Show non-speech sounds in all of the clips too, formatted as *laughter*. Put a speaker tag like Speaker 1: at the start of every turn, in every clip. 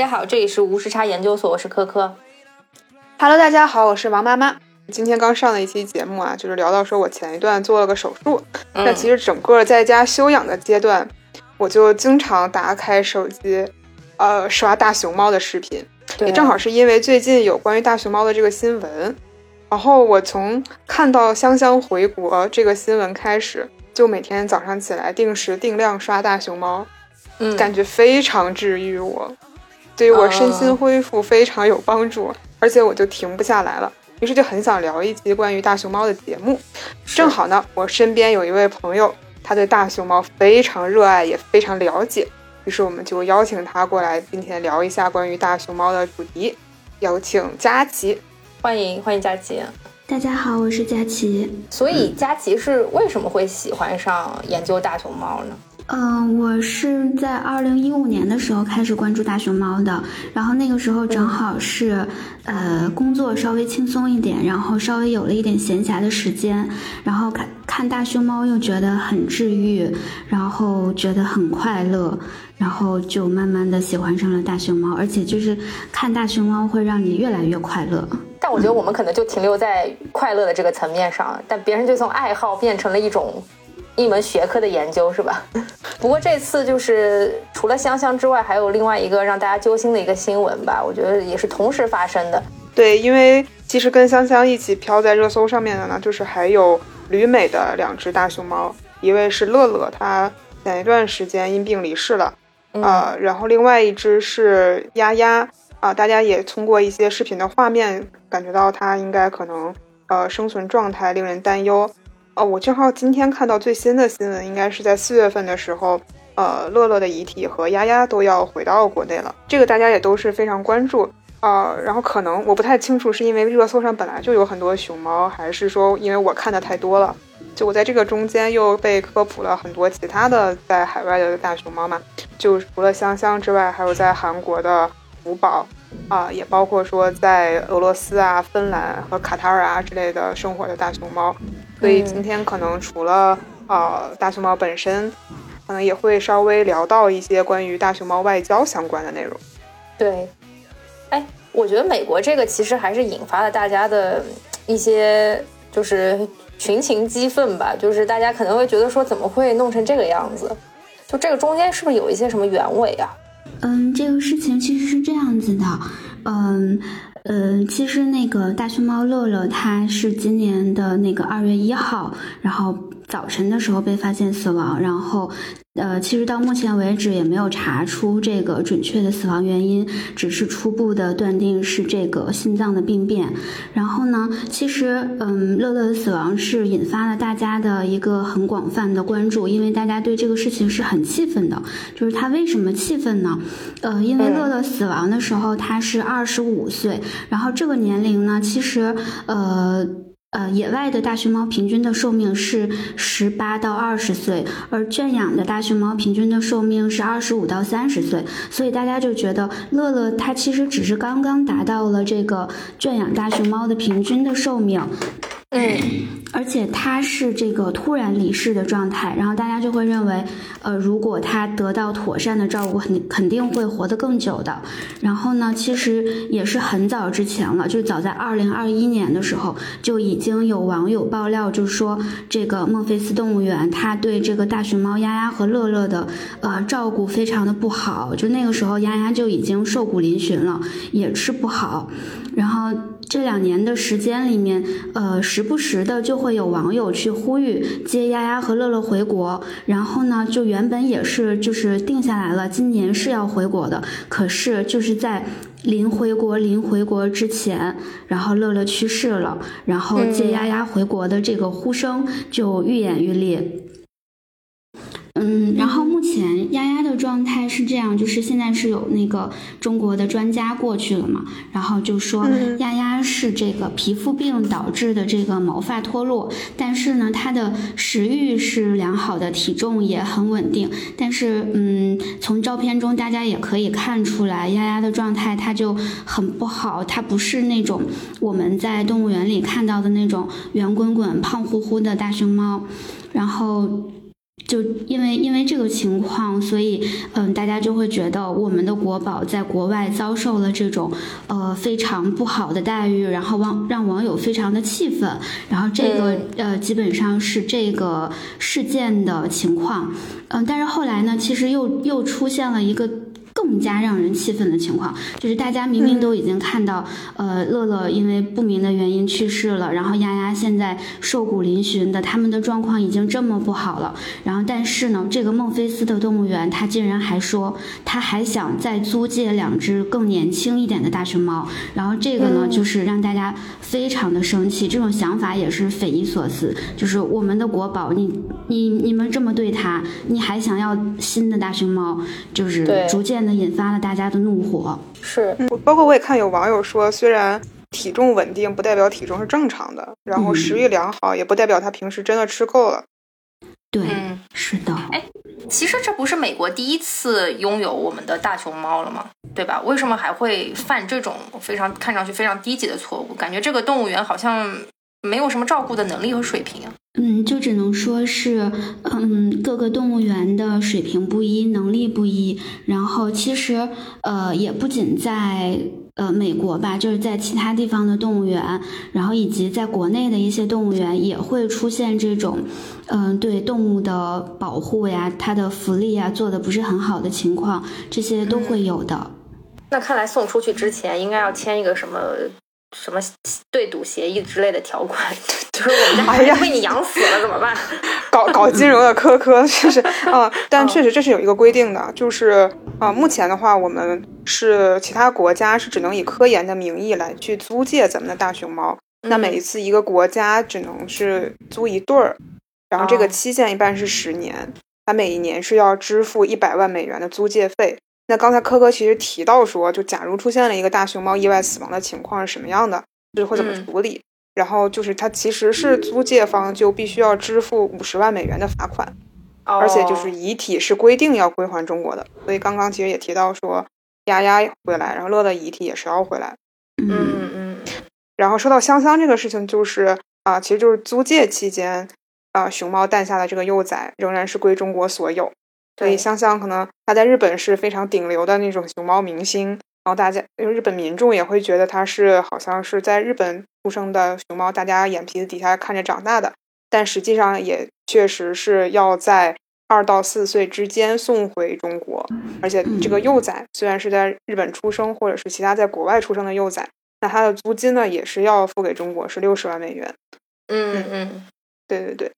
Speaker 1: 大家好，这里是无时差研究所，我是科科。
Speaker 2: Hello，大家好，我是王妈妈。今天刚上了一期节目啊，就是聊到说我前一段做了个手术，那其实整个在家休养的阶段，我就经常打开手机，呃，刷大熊猫的视频。
Speaker 1: 也，
Speaker 2: 正好是因为最近有关于大熊猫的这个新闻，然后我从看到香香回国这个新闻开始，就每天早上起来定时定量刷大熊猫。嗯感觉非常治愈我，对于我身心恢复非常有帮助，而且我就停不下来了，于是就很想聊一期关于大熊猫的节目。正好呢，我身边有一位朋友，他对大熊猫非常热爱，也非常了解，于是我们就邀请他过来，今天聊一下关于大熊猫的主题。有请佳琪，
Speaker 1: 欢迎欢迎佳琪。
Speaker 3: 大家好，我是佳琪。
Speaker 1: 所以佳琪是为什么会喜欢上研究大熊猫呢？
Speaker 3: 嗯，嗯我是在二零一五年的时候开始关注大熊猫的，然后那个时候正好是，呃，工作稍微轻松一点，然后稍微有了一点闲暇的时间，然后看看大熊猫又觉得很治愈，然后觉得很快乐，然后就慢慢的喜欢上了大熊猫，而且就是看大熊猫会让你越来越快乐。
Speaker 1: 但我觉得我们可能就停留在快乐的这个层面上，但别人就从爱好变成了一种。一门学科的研究是吧？*laughs* 不过这次就是除了香香之外，还有另外一个让大家揪心的一个新闻吧。我觉得也是同时发生的。
Speaker 2: 对，因为其实跟香香一起飘在热搜上面的呢，就是还有旅美的两只大熊猫，一位是乐乐，它前一段时间因病离世了啊，然后另外一只是丫丫啊，大家也通过一些视频的画面感觉到它应该可能呃生存状态令人担忧。哦，我正好今天看到最新的新闻，应该是在四月份的时候，呃，乐乐的遗体和丫丫都要回到国内了。这个大家也都是非常关注啊。然后可能我不太清楚，是因为热搜上本来就有很多熊猫，还是说因为我看的太多了，就我在这个中间又被科普了很多其他的在海外的大熊猫嘛。就除了香香之外，还有在韩国的福宝啊，也包括说在俄罗斯啊、芬兰和卡塔尔啊之类的生活的大熊猫。所以今天可能除了呃大熊猫本身，可能也会稍微聊到一些关于大熊猫外交相关的内容。
Speaker 1: 对，哎，我觉得美国这个其实还是引发了大家的一些就是群情激愤吧，就是大家可能会觉得说怎么会弄成这个样子？就这个中间是不是有一些什么原委啊？
Speaker 3: 嗯，这个事情其实是这样子的，嗯。嗯，其实那个大熊猫乐乐，它是今年的那个二月一号，然后早晨的时候被发现死亡，然后。呃，其实到目前为止也没有查出这个准确的死亡原因，只是初步的断定是这个心脏的病变。然后呢，其实嗯，乐乐的死亡是引发了大家的一个很广泛的关注，因为大家对这个事情是很气愤的。就是他为什么气愤呢？呃，因为乐乐死亡的时候他是二十五岁，然后这个年龄呢，其实呃。呃，野外的大熊猫平均的寿命是十八到二十岁，而圈养的大熊猫平均的寿命是二十五到三十岁，所以大家就觉得乐乐它其实只是刚刚达到了这个圈养大熊猫的平均的寿命。
Speaker 1: 嗯，
Speaker 3: 而且他是这个突然离世的状态，然后大家就会认为，呃，如果他得到妥善的照顾，肯肯定会活得更久的。然后呢，其实也是很早之前了，就是早在二零二一年的时候，就已经有网友爆料，就是说这个孟菲斯动物园，他对这个大熊猫丫丫和乐乐的呃照顾非常的不好，就那个时候丫丫就已经瘦骨嶙峋了，也吃不好，然后。这两年的时间里面，呃，时不时的就会有网友去呼吁接丫丫和乐乐回国。然后呢，就原本也是就是定下来了，今年是要回国的。可是就是在临回国、临回国之前，然后乐乐去世了，然后接丫丫回国的这个呼声就愈演愈烈。嗯，然后目前丫丫的状态是这样，就是现在是有那个中国的专家过去了嘛，然后就说丫丫是这个皮肤病导致的这个毛发脱落，但是呢，她的食欲是良好的，体重也很稳定，但是嗯，从照片中大家也可以看出来，丫丫的状态它就很不好，它不是那种我们在动物园里看到的那种圆滚滚、胖乎乎的大熊猫，然后。就因为因为这个情况，所以嗯，大家就会觉得我们的国宝在国外遭受了这种呃非常不好的待遇，然后网让网友非常的气愤，然后这个呃基本上是这个事件的情况，嗯，但是后来呢，其实又又出现了一个。更加让人气愤的情况，就是大家明明都已经看到，呃，乐乐因为不明的原因去世了，然后丫丫现在瘦骨嶙峋的，他们的状况已经这么不好了，然后但是呢，这个孟菲斯的动物园，他竟然还说他还想再租借两只更年轻一点的大熊猫，然后这个呢，就是让大家非常的生气，这种想法也是匪夷所思，就是我们的国宝，你你你们这么对他，你还想要新的大熊猫，就是逐渐的。引发了大家的怒火，
Speaker 1: 是，
Speaker 2: 包括我也看有网友说，虽然体重稳定不代表体重是正常的，然后食欲良好也不代表他平时真的吃够了。
Speaker 3: 对，是的。
Speaker 1: 哎，其实这不是美国第一次拥有我们的大熊猫了吗？对吧？为什么还会犯这种非常看上去非常低级的错误？感觉这个动物园好像。没有什么照顾的能力和水平啊。
Speaker 3: 嗯，就只能说是，嗯，各个动物园的水平不一，能力不一。然后其实，呃，也不仅在呃美国吧，就是在其他地方的动物园，然后以及在国内的一些动物园也会出现这种，嗯，对动物的保护呀，它的福利呀做的不是很好的情况，这些都会有的。
Speaker 1: 那看来送出去之前应该要签一个什么？什么对赌协议之类的条款，*laughs* 就是我们家孩子被你养死了怎么办？
Speaker 2: 搞搞金融的科科，就是啊，*laughs* 但确实这是有一个规定的，就是啊，目前的话，我们是其他国家是只能以科研的名义来去租借咱们的大熊猫，那每一次一个国家只能是租一对儿，然后这个期限一般是十年，它每一年是要支付一百万美元的租借费。那刚才科科其实提到说，就假如出现了一个大熊猫意外死亡的情况是什么样的，就是会怎么处理？然后就是它其实是租借方就必须要支付五十万美元的罚款，而且就是遗体是规定要归还中国的。所以刚刚其实也提到说，丫丫回来，然后乐乐遗体也是要回来。
Speaker 1: 嗯嗯。
Speaker 2: 然后说到香香这个事情，就是啊，其实就是租借期间啊，熊猫诞下的这个幼崽仍然是归中国所有。所以香香可能他在日本是非常顶流的那种熊猫明星，然后大家因为日本民众也会觉得他是好像是在日本出生的熊猫，大家眼皮子底下看着长大的，但实际上也确实是要在二到四岁之间送回中国，而且这个幼崽虽然是在日本出生，或者是其他在国外出生的幼崽，那它的租金呢也是要付给中国，是六十万美元。
Speaker 1: 嗯。嗯，
Speaker 2: 对对对。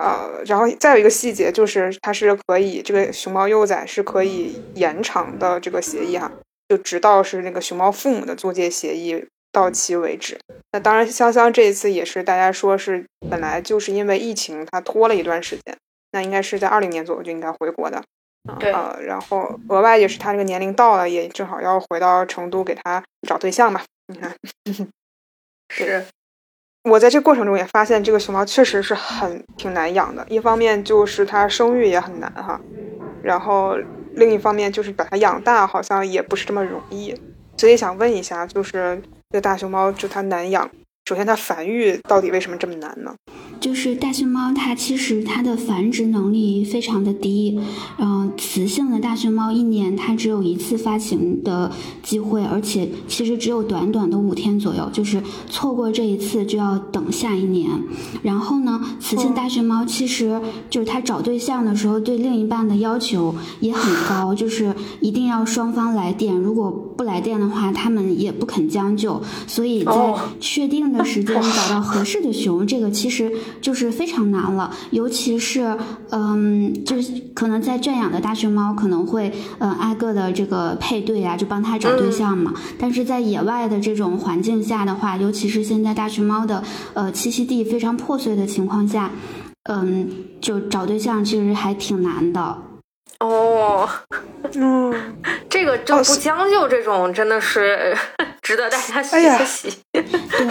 Speaker 2: 呃，然后再有一个细节就是，它是可以这个熊猫幼崽是可以延长的这个协议哈，就直到是那个熊猫父母的租借协议到期为止。那当然，香香这一次也是大家说是本来就是因为疫情它拖了一段时间，那应该是在二零年左右就应该回国的。
Speaker 1: 对，
Speaker 2: 呃，然后额外也是他这个年龄到了，也正好要回到成都给他找对象嘛。你看，*laughs*
Speaker 1: 是。
Speaker 2: 我在这过程中也发现，这个熊猫确实是很挺难养的。一方面就是它生育也很难哈，然后另一方面就是把它养大好像也不是这么容易。所以想问一下，就是这个大熊猫就它难养。首先，它繁育到底为什么这么难呢？
Speaker 3: 就是大熊猫，它其实它的繁殖能力非常的低。嗯，雌性的大熊猫一年它只有一次发情的机会，而且其实只有短短的五天左右，就是错过这一次就要等下一年。然后呢，雌性大熊猫其实就是它找对象的时候对另一半的要求也很高，就是一定要双方来电，如果不来电的话，它们也不肯将就。所以在确定的。时间找到合适的熊，这个其实就是非常难了。尤其是，嗯，就是可能在圈养的大熊猫可能会，嗯，挨个的这个配对啊，就帮它找对象嘛。但是在野外的这种环境下的话，尤其是现在大熊猫的呃栖息地非常破碎的情况下，嗯，就找对象其实还挺难的。
Speaker 1: 哦，嗯，*laughs* 这个就不将就，这种真的是 *laughs* 值得大家学习。
Speaker 2: 哎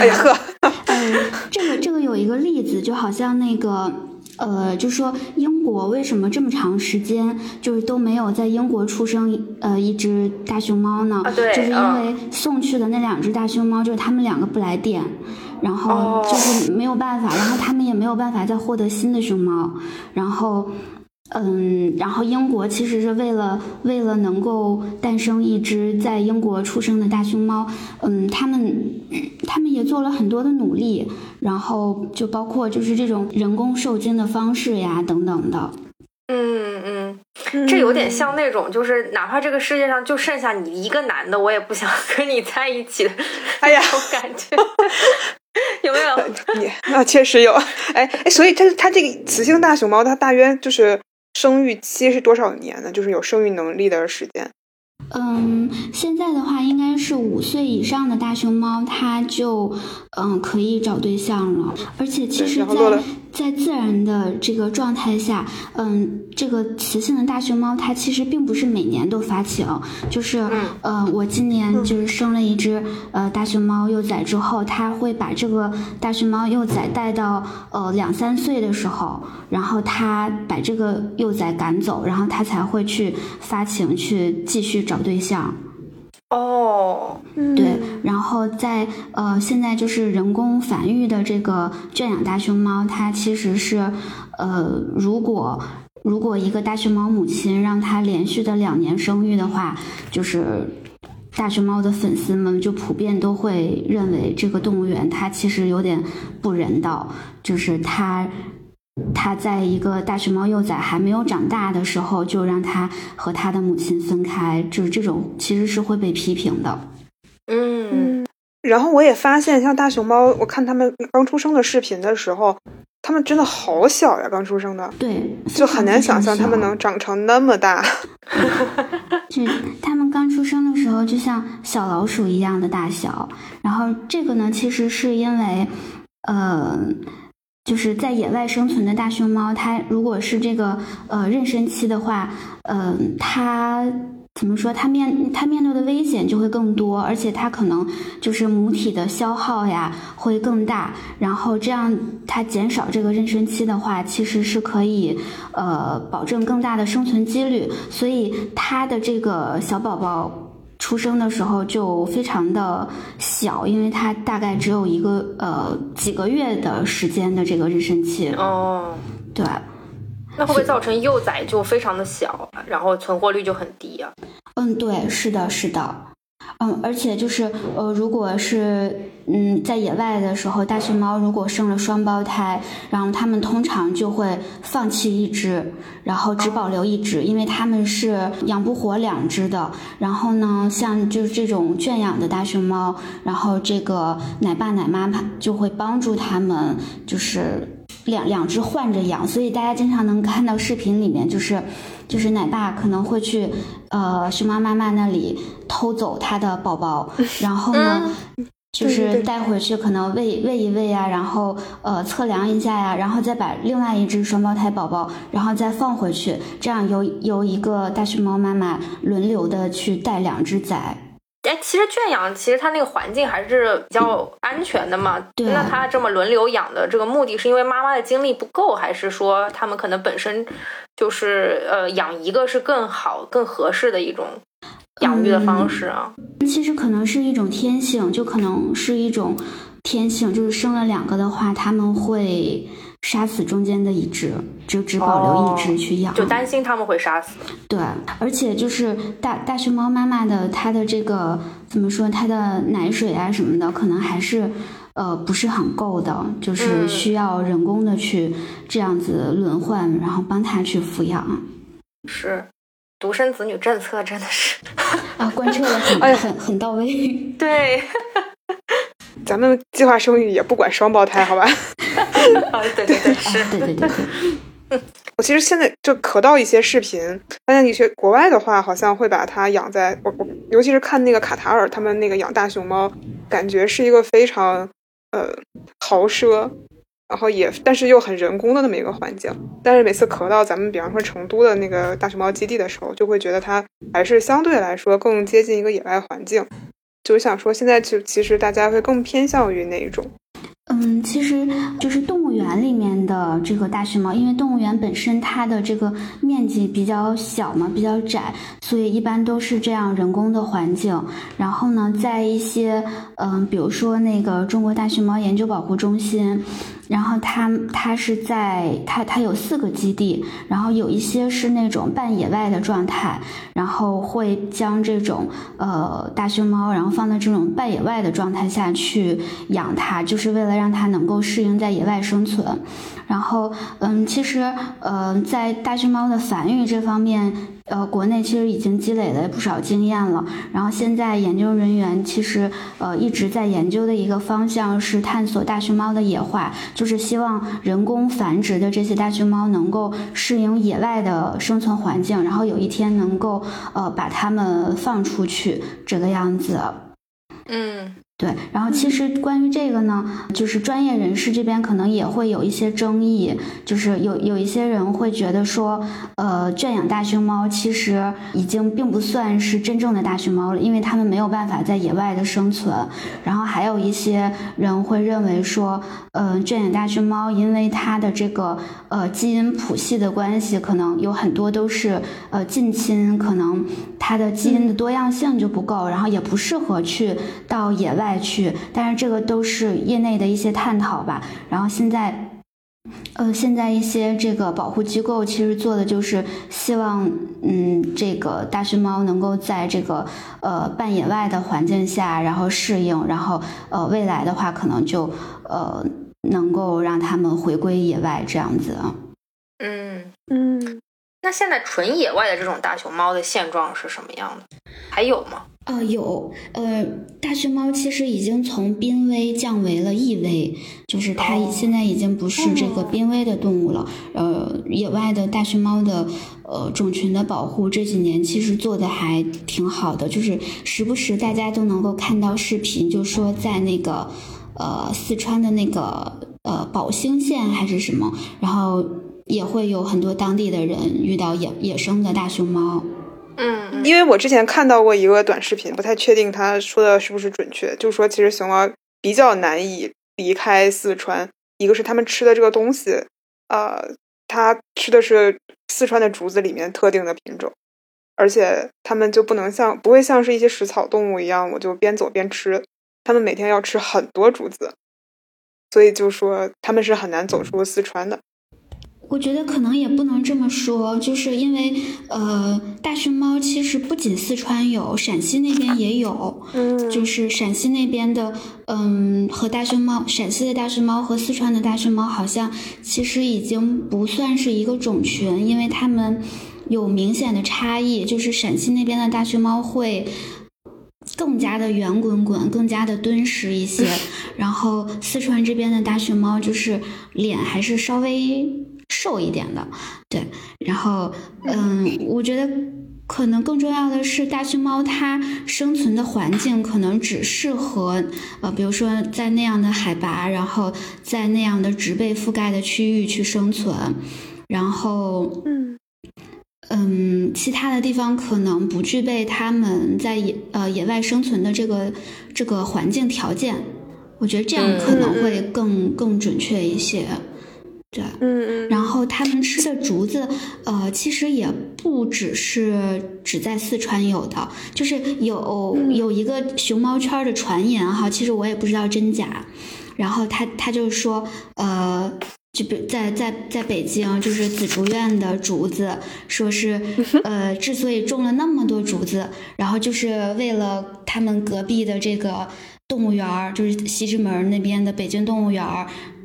Speaker 2: 呀呵，
Speaker 3: 嗯，这个这个有一个例子，就好像那个呃，就说英国为什么这么长时间就是都没有在英国出生呃一只大熊猫呢？
Speaker 1: 对，
Speaker 3: 就是因为送去的那两只大熊猫，就是他们两个不来电。然后就是没有办法，然后他们也没有办法再获得新的熊猫，然后。嗯，然后英国其实是为了为了能够诞生一只在英国出生的大熊猫，嗯，他们他们也做了很多的努力，然后就包括就是这种人工受精的方式呀等等的。
Speaker 1: 嗯嗯，这有点像那种，就是哪怕这个世界上就剩下你一个男的，我也不想 *laughs* 跟你在一起的，
Speaker 2: 哎呀，
Speaker 1: 感觉 *laughs* 有没有？*laughs*
Speaker 2: 你那确实有，哎哎，所以它它这个雌性大熊猫，它大约就是。生育期是多少年呢？就是有生育能力的时间。
Speaker 3: 嗯，现在的话应该是五岁以上的大熊猫，它就嗯可以找对象了。而且其实，在在自然的这个状态下，嗯，这个雌性的大熊猫它其实并不是每年都发情，就是呃，我今年就是生了一只呃大熊猫幼崽之后，它会把这个大熊猫幼崽带到呃两三岁的时候，然后它把这个幼崽赶走，然后它才会去发情去继续找。对象，
Speaker 1: 哦，
Speaker 3: 对，然后在呃，现在就是人工繁育的这个圈养大熊猫，它其实是呃，如果如果一个大熊猫母亲让它连续的两年生育的话，就是大熊猫的粉丝们就普遍都会认为这个动物园它其实有点不人道，就是它。他在一个大熊猫幼崽还没有长大的时候，就让他和他的母亲分开，就是这种其实是会被批评的。
Speaker 1: 嗯，
Speaker 2: 然后我也发现，像大熊猫，我看他们刚出生的视频的时候，他们真的好小呀，刚出生的。
Speaker 3: 对，
Speaker 2: 就很难想象他们能长成那么大。*laughs* *laughs*
Speaker 3: 就他们刚出生的时候，就像小老鼠一样的大小。然后这个呢，其实是因为，呃。就是在野外生存的大熊猫，它如果是这个呃妊娠期的话，嗯，它怎么说？它面它面对的危险就会更多，而且它可能就是母体的消耗呀会更大。然后这样它减少这个妊娠期的话，其实是可以呃保证更大的生存几率。所以它的这个小宝宝。出生的时候就非常的小，因为它大概只有一个呃几个月的时间的这个妊娠期。
Speaker 1: 哦，
Speaker 3: 对，
Speaker 1: 那会不会造成幼崽就非常的小，然后存活率就很低啊？
Speaker 3: 嗯，对，是的，是的。嗯，而且就是呃，如果是嗯在野外的时候，大熊猫如果生了双胞胎，然后它们通常就会放弃一只，然后只保留一只，因为它们是养不活两只的。然后呢，像就是这种圈养的大熊猫，然后这个奶爸奶妈就会帮助它们，就是两两只换着养，所以大家经常能看到视频里面就是。就是奶爸可能会去，呃，熊猫妈妈那里偷走它的宝宝，*laughs* 然后呢，就是带回去可能喂喂一喂啊，然后呃测量一下呀，然后再把另外一只双胞胎宝宝，然后再放回去，这样由由一个大熊猫妈妈轮流的去带两只崽。
Speaker 1: 哎，其实圈养其实它那个环境还是比较安全的嘛。
Speaker 3: 对。
Speaker 1: 那它这么轮流养的这个目的是因为妈妈的精力不够，还是说他们可能本身就是呃养一个是更好、更合适的一种养育的方式啊？
Speaker 3: 其实可能是一种天性，就可能是一种天性，就是生了两个的话，他们会。杀死中间的一只，就只保留一只去养，
Speaker 1: 就担心他们会杀死。
Speaker 3: 对，而且就是大大熊猫妈妈的它的这个怎么说，它的奶水啊什么的，可能还是呃不是很够的，就是需要人工的去这样子轮换，然后帮它去抚养。
Speaker 1: 是，独生子女政策真的是
Speaker 3: 啊，贯彻的很 *laughs* 很很到位。*laughs*
Speaker 1: 对。
Speaker 2: 咱们计划生育也不管双胞胎，好吧？*laughs*
Speaker 1: 对对对，*laughs* 是，
Speaker 3: 对对对
Speaker 2: 对。*laughs* 我其实现在就可到一些视频，发现一些国外的话，好像会把它养在我我，尤其是看那个卡塔尔他们那个养大熊猫，感觉是一个非常呃豪奢，然后也但是又很人工的那么一个环境。但是每次咳到咱们比方说成都的那个大熊猫基地的时候，就会觉得它还是相对来说更接近一个野外环境。就想说，现在就其实大家会更偏向于哪一种？
Speaker 3: 嗯，其实就是动物园里面的这个大熊猫，因为动物园本身它的这个面积比较小嘛，比较窄，所以一般都是这样人工的环境。然后呢，在一些嗯，比如说那个中国大熊猫研究保护中心。然后它它是在它它有四个基地，然后有一些是那种半野外的状态，然后会将这种呃大熊猫，然后放在这种半野外的状态下去养它，就是为了让它能够适应在野外生存。然后嗯，其实呃在大熊猫的繁育这方面。呃，国内其实已经积累了不少经验了。然后现在研究人员其实呃一直在研究的一个方向是探索大熊猫的野化，就是希望人工繁殖的这些大熊猫能够适应野外的生存环境，然后有一天能够呃把它们放出去这个样子。
Speaker 1: 嗯。
Speaker 3: 对，然后其实关于这个呢，就是专业人士这边可能也会有一些争议，就是有有一些人会觉得说，呃，圈养大熊猫其实已经并不算是真正的大熊猫了，因为它们没有办法在野外的生存。然后还有一些人会认为说，呃，圈养大熊猫因为它的这个呃基因谱系的关系，可能有很多都是呃近亲，可能它的基因的多样性就不够，然后也不适合去到野外。再去，但是这个都是业内的一些探讨吧。然后现在，呃，现在一些这个保护机构其实做的就是希望，嗯，这个大熊猫能够在这个呃半野外的环境下，然后适应，然后呃未来的话可能就呃能够让它们回归野外这样子啊。
Speaker 1: 嗯
Speaker 2: 嗯，
Speaker 1: 那现在纯野外的这种大熊猫的现状是什么样的？还有吗？
Speaker 3: 呃，有，呃，大熊猫其实已经从濒危降为了易危，就是它现在已经不是这个濒危的动物了。呃，野外的大熊猫的呃种群的保护这几年其实做的还挺好的，就是时不时大家都能够看到视频，就说在那个呃四川的那个呃宝兴县还是什么，然后也会有很多当地的人遇到野野生的大熊猫。
Speaker 1: 嗯，
Speaker 2: 因为我之前看到过一个短视频，不太确定他说的是不是准确，就说其实熊猫比较难以离开四川，一个是他们吃的这个东西，呃，它吃的是四川的竹子里面特定的品种，而且它们就不能像不会像是一些食草动物一样，我就边走边吃，它们每天要吃很多竹子，所以就说他们是很难走出四川的。
Speaker 3: 我觉得可能也不能这么说，就是因为呃，大熊猫其实不仅四川有，陕西那边也有，*laughs*
Speaker 2: 嗯，
Speaker 3: 就是陕西那边的，嗯，和大熊猫，陕西的大熊猫和四川的大熊猫好像其实已经不算是一个种群，因为它们有明显的差异，就是陕西那边的大熊猫会更加的圆滚滚，更加的敦实一些，*laughs* 然后四川这边的大熊猫就是脸还是稍微。瘦一点的，对，然后，嗯，我觉得可能更重要的是，大熊猫它生存的环境可能只适合，呃，比如说在那样的海拔，然后在那样的植被覆盖的区域去生存，然后，
Speaker 2: 嗯，
Speaker 3: 嗯，其他的地方可能不具备它们在野呃野外生存的这个这个环境条件，我觉得这样可能会更更准确一些。对，
Speaker 2: 嗯嗯，
Speaker 3: 然后他们吃的竹子，呃，其实也不只是只在四川有的，就是有有一个熊猫圈的传言哈，其实我也不知道真假。然后他他就是说，呃，就比在在在北京，就是紫竹院的竹子，说是 *laughs* 呃，之所以种了那么多竹子，然后就是为了他们隔壁的这个动物园就是西直门那边的北京动物园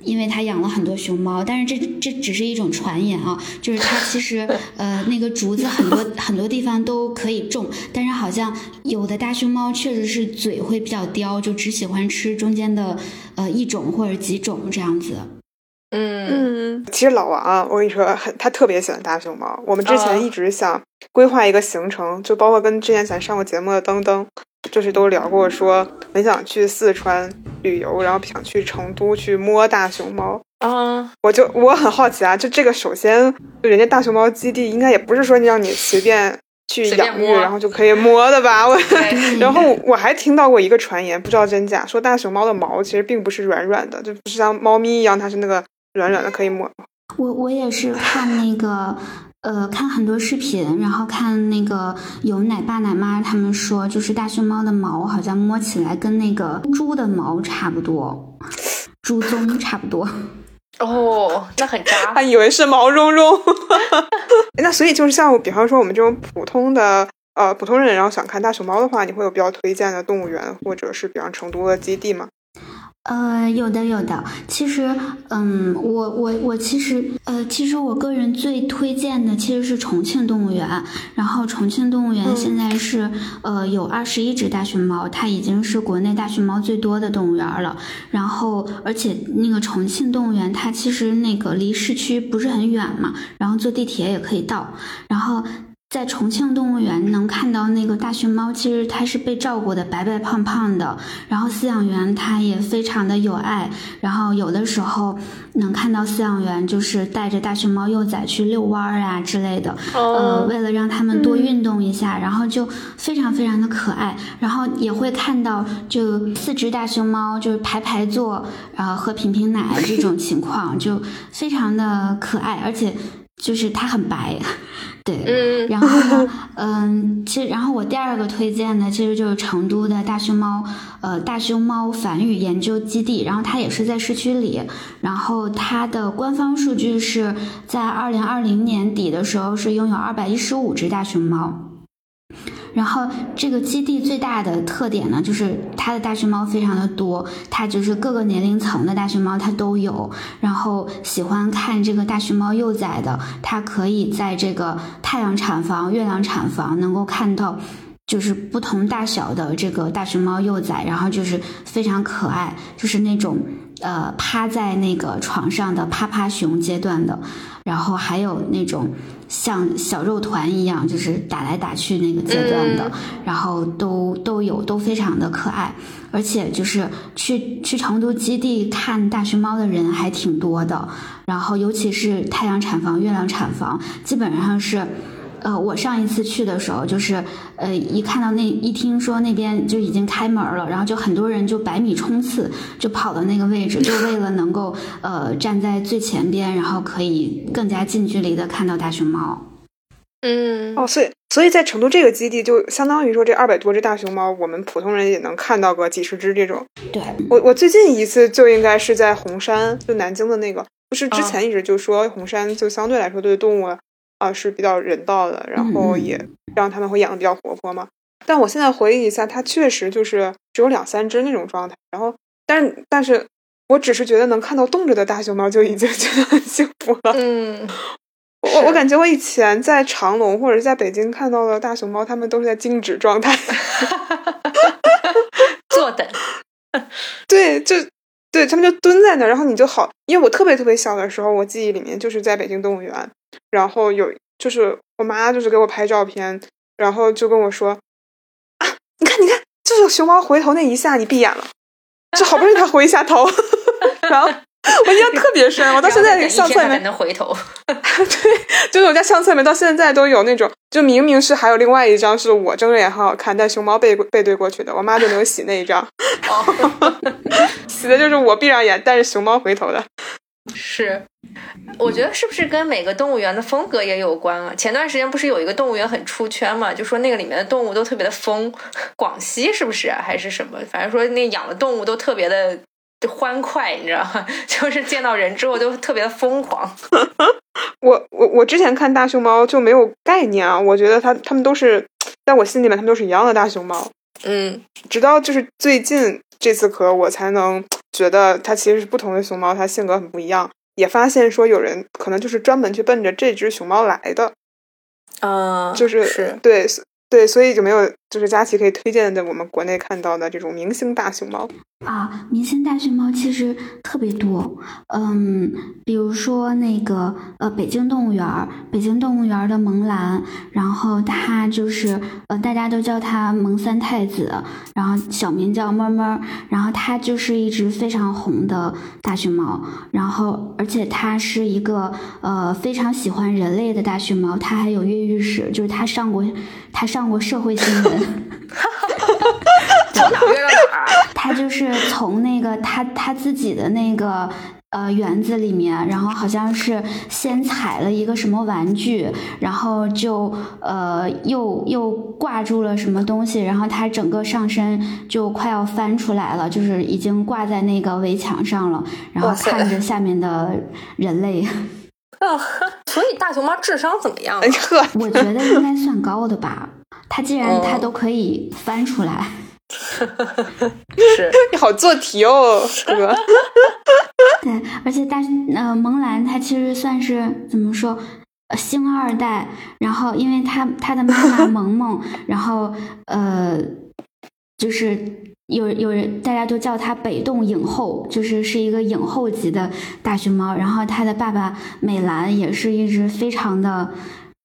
Speaker 3: 因为他养了很多熊猫，但是这这只是一种传言啊，就是他其实 *laughs* 呃那个竹子很多很多地方都可以种，但是好像有的大熊猫确实是嘴会比较刁，就只喜欢吃中间的呃一种或者几种这样子。
Speaker 1: 嗯
Speaker 2: 嗯，其实老王啊，我跟你说，很他特别喜欢大熊猫。我们之前一直想规划一个行程，就包括跟之前咱上过节目的登登。就是都聊过，说很想去四川旅游，然后想去成都去摸大熊猫
Speaker 1: 啊。
Speaker 2: 我就我很好奇啊，就这个首先，人家大熊猫基地应该也不是说让你随便去养育，然后就可以摸的吧？我，然后我还听到过一个传言，不知道真假，说大熊猫的毛其实并不是软软的，就不是像猫咪一样，它是那个软软的可以摸。
Speaker 3: 我我也是看那个，呃，看很多视频，然后看那个有奶爸奶妈他们说，就是大熊猫的毛好像摸起来跟那个猪的毛差不多，猪鬃差不多。*laughs*
Speaker 1: 哦，那很渣。
Speaker 2: 他以为是毛茸茸。*laughs* 那所以就是像，比方说我们这种普通的呃普通人，然后想看大熊猫的话，你会有比较推荐的动物园，或者是比方成都的基地吗？
Speaker 3: 呃，有的有的，其实，嗯，我我我其实，呃，其实我个人最推荐的其实是重庆动物园。然后重庆动物园现在是，呃，有二十一只大熊猫，它已经是国内大熊猫最多的动物园了。然后，而且那个重庆动物园它其实那个离市区不是很远嘛，然后坐地铁也可以到。然后。在重庆动物园能看到那个大熊猫，其实它是被照顾的白白胖胖的，然后饲养员他也非常的有爱，然后有的时候能看到饲养员就是带着大熊猫幼崽去遛弯儿啊之类的，呃，为了让它们多运动一下，然后就非常非常的可爱，然后也会看到就四只大熊猫就是排排坐，然后喝瓶瓶奶这种情况，就非常的可爱，而且。就是它很白，对，嗯，然后呢，嗯，其实，然后我第二个推荐的其实就是成都的大熊猫，呃，大熊猫繁育研究基地，然后它也是在市区里，然后它的官方数据是在二零二零年底的时候是拥有二百一十五只大熊猫。然后这个基地最大的特点呢，就是它的大熊猫非常的多，它就是各个年龄层的大熊猫它都有。然后喜欢看这个大熊猫幼崽的，它可以在这个太阳产房、月亮产房能够看到，就是不同大小的这个大熊猫幼崽，然后就是非常可爱，就是那种呃趴在那个床上的趴趴熊阶段的，然后还有那种。像小肉团一样，就是打来打去那个阶段的，然后都都有，都非常的可爱，而且就是去去成都基地看大熊猫的人还挺多的，然后尤其是太阳产房、月亮产房，基本上是。呃，我上一次去的时候，就是呃，一看到那一听说那边就已经开门了，然后就很多人就百米冲刺，就跑到那个位置，就为了能够呃站在最前边，然后可以更加近距离的看到大熊猫。
Speaker 1: 嗯，
Speaker 2: 哦，所以所以在成都这个基地，就相当于说这二百多只大熊猫，我们普通人也能看到个几十只这种。
Speaker 3: 对，
Speaker 2: 我我最近一次就应该是在红山，就南京的那个，不是之前一直就说红山就相对来说对动物。啊，是比较人道的，然后也让他们会养的比较活泼嘛。但我现在回忆一下，它确实就是只有两三只那种状态。然后，但是，但是我只是觉得能看到动着的大熊猫就已经 *laughs* 觉得很幸福了。
Speaker 1: 嗯，
Speaker 2: 我我感觉我以前在长隆或者在北京看到的大熊猫，它们都是在静止状态，*laughs*
Speaker 1: 坐等。*laughs*
Speaker 2: 对，就对，他们就蹲在那儿，然后你就好。因为我特别特别小的时候，我记忆里面就是在北京动物园。然后有就是我妈就是给我拍照片，然后就跟我说啊，你看你看，就是熊猫回头那一下，你闭眼了，就好不容易它回一下头，*laughs* 然后我印象特别深，我到现在那个相册里面
Speaker 1: 能回头，*laughs*
Speaker 2: 对，就是我家相册里面到现在都有那种，就明明是还有另外一张是我睁着眼很好看，但熊猫背背对过去的，我妈就没有洗那一张，*laughs* 洗的就是我闭上眼，但是熊猫回头的。
Speaker 1: 是，我觉得是不是跟每个动物园的风格也有关啊？前段时间不是有一个动物园很出圈嘛，就说那个里面的动物都特别的疯，广西是不是还是什么？反正说那养的动物都特别的欢快，你知道吗？*laughs* 就是见到人之后就特别的疯狂。*laughs*
Speaker 2: 我我我之前看大熊猫就没有概念啊，我觉得它它们都是在我心里面，它们都是一样的大熊猫。
Speaker 1: 嗯，
Speaker 2: 直到就是最近这次壳，我才能。觉得它其实是不同的熊猫，它性格很不一样。也发现说有人可能就是专门去奔着这只熊猫来的，
Speaker 1: 啊，
Speaker 2: 就是
Speaker 1: 是
Speaker 2: 对对，所以就没有就是佳琪可以推荐的，我们国内看到的这种明星大熊猫
Speaker 3: 啊，明星大熊猫其实特别多，嗯，比如说那个呃，北京动物园，北京动物园的萌兰，然后它就是呃，大家都叫它萌三太子，然后小名叫么么，然后它就是一只非常红的大熊猫，然后而且它是一个呃非常喜欢人类的大熊猫，它还有越狱史，就是它上过它上过社会新闻。*laughs*
Speaker 1: 从哪约到哪？*laughs*
Speaker 3: 他就是从那个他他自己的那个呃园子里面，然后好像是先踩了一个什么玩具，然后就呃又又挂住了什么东西，然后他整个上身就快要翻出来了，就是已经挂在那个围墙上了，然后看着下面的人类。
Speaker 1: 哦，*laughs* 所以大熊猫智商怎么样？
Speaker 3: 我觉得应该算高的吧。它既然它都可以翻出来，*laughs*
Speaker 1: 是 *laughs*
Speaker 2: 你好做题哦，哥。*laughs*
Speaker 3: 对，而且大呃萌兰它其实算是怎么说，星二代。然后因为他他的妈妈萌萌，然后呃就是有有人大家都叫他北洞影后，就是是一个影后级的大熊猫。然后他的爸爸美兰也是一只非常的。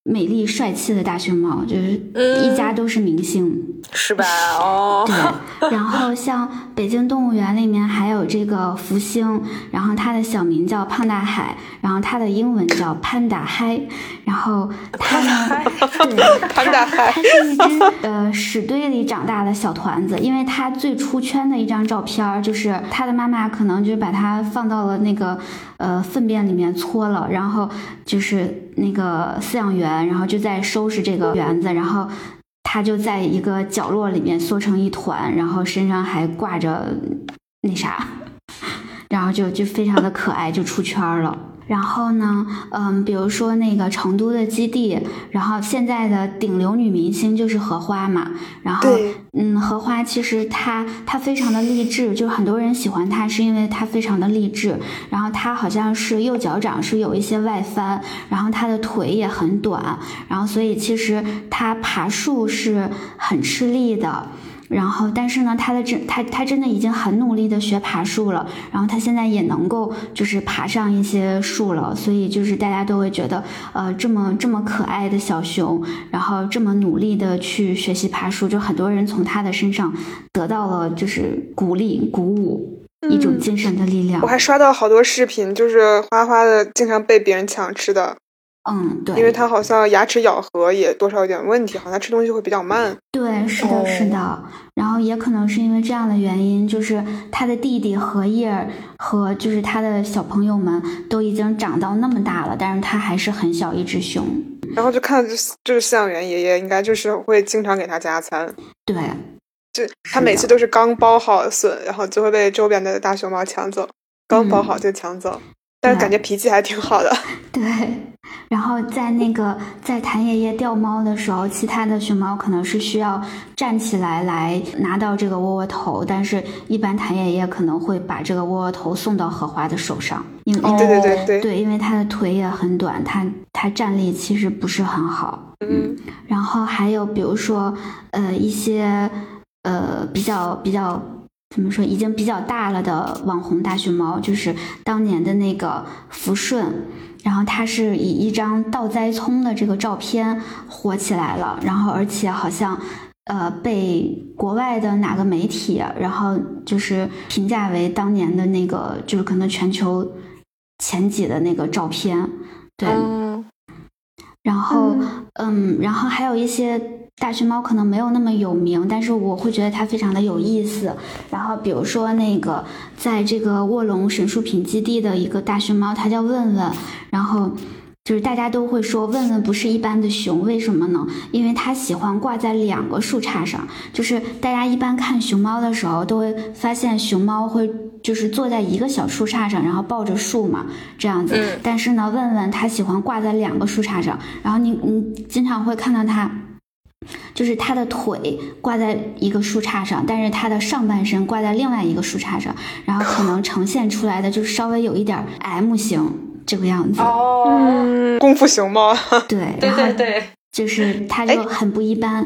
Speaker 3: 美丽帅气的大熊猫，就是一家都是明星，
Speaker 1: 是吧？哦，*laughs*
Speaker 3: 对。然后像北京动物园里面还有这个福星，然后它的小名叫胖大海，然后它的英文叫潘达嗨。然后它呢，对，
Speaker 2: 潘达嗨，
Speaker 3: 它是一只呃屎堆里长大的小团子，因为它最出圈的一张照片就是它的妈妈可能就把它放到了那个呃粪便里面搓了，然后就是那个饲养员。然后就在收拾这个园子，然后他就在一个角落里面缩成一团，然后身上还挂着那啥，然后就就非常的可爱，就出圈了。然后呢，嗯，比如说那个成都的基地，然后现在的顶流女明星就是荷花嘛。然后，嗯，荷花其实她她非常的励志，就很多人喜欢她是因为她非常的励志。然后她好像是右脚掌是有一些外翻，然后她的腿也很短，然后所以其实她爬树是很吃力的。然后，但是呢，他的真他他真的已经很努力的学爬树了，然后他现在也能够就是爬上一些树了，所以就是大家都会觉得，呃，这么这么可爱的小熊，然后这么努力的去学习爬树，就很多人从他的身上得到了就是鼓励、鼓舞，一种精神的力量。
Speaker 2: 我还刷到好多视频，就是花花的经常被别人抢吃的。
Speaker 3: 嗯，对，
Speaker 2: 因为他好像牙齿咬合也多少有点问题，好像吃东西会比较慢。
Speaker 3: 对，是的，是的。然后也可能是因为这样的原因，就是他的弟弟荷叶和就是他的小朋友们都已经长到那么大了，但是他还是很小一只熊。
Speaker 2: 然后就看就是饲养员爷爷应该就是会经常给他加餐。
Speaker 3: 对，
Speaker 2: 就他每次都是刚剥好笋，然后就会被周边的大熊猫抢走，刚剥好就抢走。但是感觉脾气还挺好的。*laughs*
Speaker 3: 对，然后在那个在谭爷爷掉猫的时候，其他的熊猫可能是需要站起来来拿到这个窝窝头，但是一般谭爷爷可能会把这个窝窝头送到荷花的手上，因为
Speaker 2: 对对对对，
Speaker 3: 对，因为他的腿也很短，他他站立其实不是很好。
Speaker 2: 嗯，
Speaker 3: 然后还有比如说呃一些呃比较比较。怎么说？已经比较大了的网红大熊猫，就是当年的那个福顺，然后它是以一张倒栽葱的这个照片火起来了，然后而且好像呃被国外的哪个媒体，然后就是评价为当年的那个就是可能全球前几的那个照片，对，然后嗯，然后还有一些。大熊猫可能没有那么有名，但是我会觉得它非常的有意思。然后比如说那个，在这个卧龙神树坪基地的一个大熊猫，它叫问问。然后就是大家都会说问问不是一般的熊，为什么呢？因为它喜欢挂在两个树杈上。就是大家一般看熊猫的时候，都会发现熊猫会就是坐在一个小树杈上，然后抱着树嘛，这样子。但是呢，问问它喜欢挂在两个树杈上，然后你你经常会看到它。就是他的腿挂在一个树杈上，但是他的上半身挂在另外一个树杈上，然后可能呈现出来的就是稍微有一点 M 型这个样子。
Speaker 1: 哦，
Speaker 2: 功夫熊猫。
Speaker 3: 对，
Speaker 1: 对对对，
Speaker 3: 就是它就很不一般。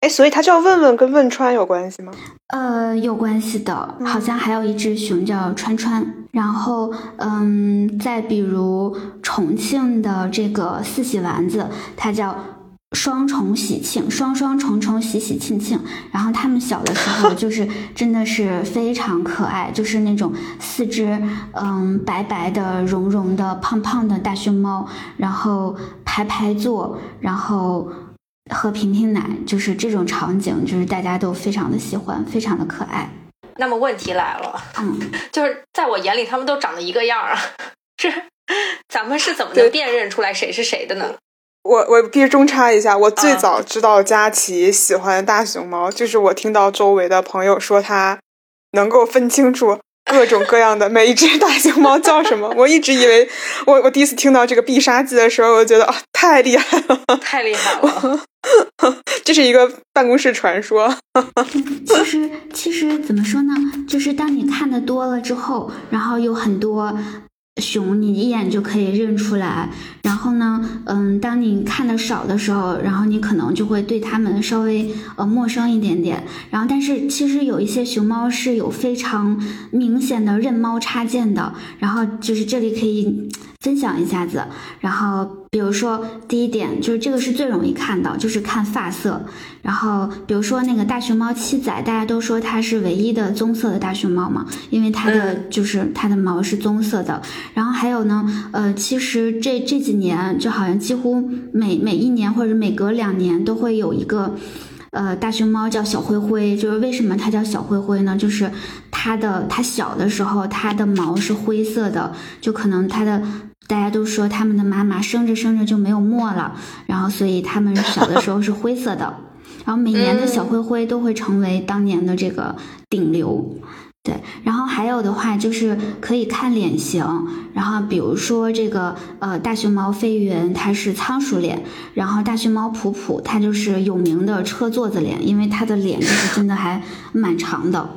Speaker 2: 哎，所以它叫问问跟汶川有关系吗？
Speaker 3: 呃，有关系的，好像还有一只熊叫川川。然后，嗯，再比如重庆的这个四喜丸子，它叫双重喜庆，双双重重喜喜庆庆。然后他们小的时候 *laughs* 就是真的是非常可爱，就是那种四只嗯白白的、绒绒的、胖胖的大熊猫，然后排排坐，然后。喝瓶瓶奶，就是这种场景，就是大家都非常的喜欢，非常的可爱。
Speaker 1: 那么问题来了，
Speaker 3: 嗯，
Speaker 1: 就是在我眼里，他们都长得一个样啊，这咱们是怎么能辨认出来谁是谁的呢？
Speaker 2: 我我必须中插一下，我最早知道佳琪喜欢大熊猫，就是我听到周围的朋友说他能够分清楚。各种各样的每一只大熊猫叫什么？我一直以为我我第一次听到这个必杀技的时候，我觉得啊太厉害了，
Speaker 1: 太厉害了，*laughs*
Speaker 2: 这是一个办公室传说。
Speaker 3: 其实其实怎么说呢？就是当你看的多了之后，然后有很多。熊，你一眼就可以认出来。然后呢，嗯，当你看的少的时候，然后你可能就会对它们稍微呃陌生一点点。然后，但是其实有一些熊猫是有非常明显的认猫插件的。然后就是这里可以分享一下子。然后。比如说，第一点就是这个是最容易看到，就是看发色。然后，比如说那个大熊猫七仔，大家都说它是唯一的棕色的大熊猫嘛，因为它的就是它的毛是棕色的。然后还有呢，呃，其实这这几年就好像几乎每每一年或者每隔两年都会有一个，呃，大熊猫叫小灰灰。就是为什么它叫小灰灰呢？就是它的它小的时候它的毛是灰色的，就可能它的。大家都说他们的妈妈生着生着就没有墨了，然后所以他们小的时候是灰色的，*laughs* 然后每年的小灰灰都会成为当年的这个顶流，对，然后还有的话就是可以看脸型，然后比如说这个呃大熊猫飞云它是仓鼠脸，然后大熊猫普普它就是有名的车座子脸，因为它的脸就是真的还蛮长的。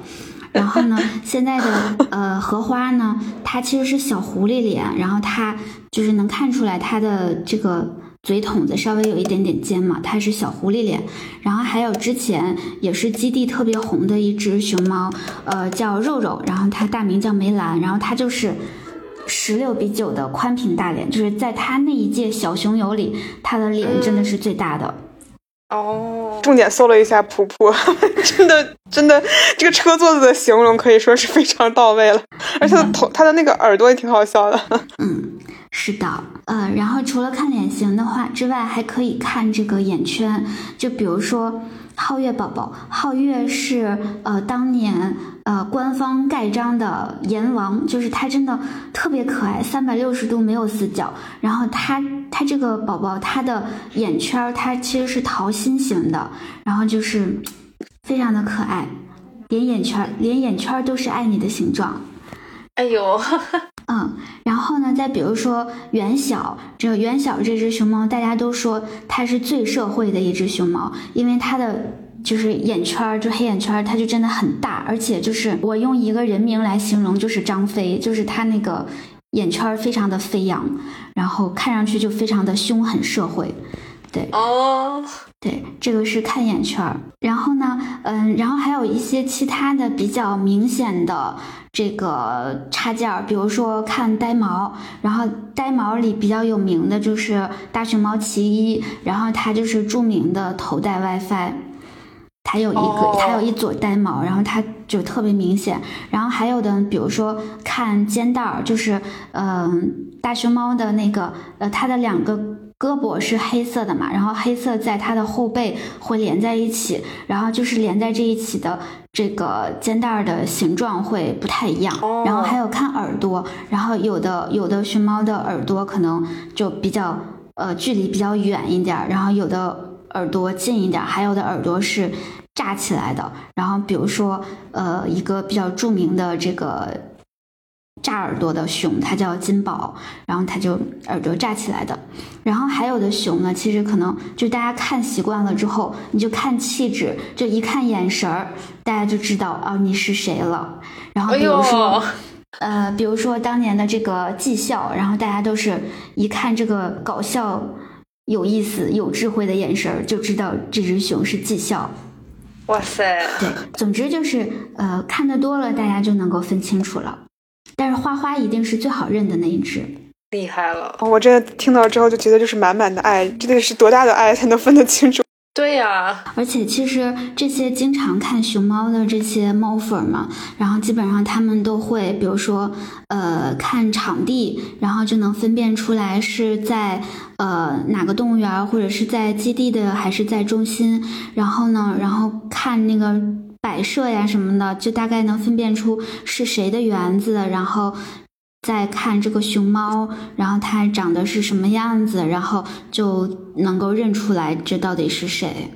Speaker 3: *laughs* 然后呢，现在的呃荷花呢，它其实是小狐狸脸，然后它就是能看出来它的这个嘴筒子稍微有一点点尖嘛，它是小狐狸脸。然后还有之前也是基地特别红的一只熊猫，呃叫肉肉，然后它大名叫梅兰，然后它就是十六比九的宽屏大脸，就是在它那一届小熊友里，它的脸真的是最大的。
Speaker 2: 哦，重点搜了一下普普，*laughs* 真的真的，这个车座子的形容可以说是非常到位了，而且头，他的那个耳朵也挺好笑的。*laughs*
Speaker 3: 嗯，是的，呃，然后除了看脸型的话之外，还可以看这个眼圈，就比如说。皓月宝宝，皓月是呃当年呃官方盖章的阎王，就是它真的特别可爱，三百六十度没有死角。然后它它这个宝宝，它的眼圈儿它其实是桃心形的，然后就是非常的可爱，连眼圈连眼圈都是爱你的形状。
Speaker 1: 哎呦，
Speaker 3: 嗯，然后呢，再比如说元小，这个元小这只熊猫，大家都说它是最社会的一只熊猫，因为它的就是眼圈就黑眼圈它就真的很大，而且就是我用一个人名来形容，就是张飞，就是他那个眼圈非常的飞扬，然后看上去就非常的凶狠社会。对。
Speaker 1: 哦，
Speaker 3: 对，这个是看眼圈儿，然后呢，嗯，然后还有一些其他的比较明显的这个插件儿，比如说看呆毛，然后呆毛里比较有名的就是大熊猫奇一，然后它就是著名的头戴 WiFi，它有一个，它有一撮呆毛，然后它就特别明显，然后还有的，比如说看肩带儿，就是嗯，大熊猫的那个，呃，它的两个。胳膊是黑色的嘛，然后黑色在它的后背会连在一起，然后就是连在这一起的这个肩带儿的形状会不太一样。然后还有看耳朵，然后有的有的熊猫的耳朵可能就比较呃距离比较远一点，然后有的耳朵近一点，还有的耳朵是炸起来的。然后比如说呃一个比较著名的这个。炸耳朵的熊，它叫金宝，然后它就耳朵炸起来的。然后还有的熊呢，其实可能就大家看习惯了之后，你就看气质，就一看眼神儿，大家就知道啊你是谁了。然后比如说，呃，比如说当年的这个技校，然后大家都是一看这个搞笑有意思、有智慧的眼神儿，就知道这只熊是绩效。
Speaker 1: 哇塞！
Speaker 3: 对，总之就是呃，看得多了，大家就能够分清楚了。但是花花一定是最好认的那一只。
Speaker 1: 厉害了！
Speaker 2: 我真的听到之后就觉得就是满满的爱，这得是多大的爱才能分得清楚？
Speaker 1: 对呀，
Speaker 3: 而且其实这些经常看熊猫的这些猫粉嘛，然后基本上他们都会，比如说，呃，看场地，然后就能分辨出来是在呃哪个动物园，或者是在基地的，还是在中心。然后呢，然后看那个摆设呀什么的，就大概能分辨出是谁的园子，然后。再看这个熊猫，然后它长得是什么样子，然后就能够认出来这到底是谁。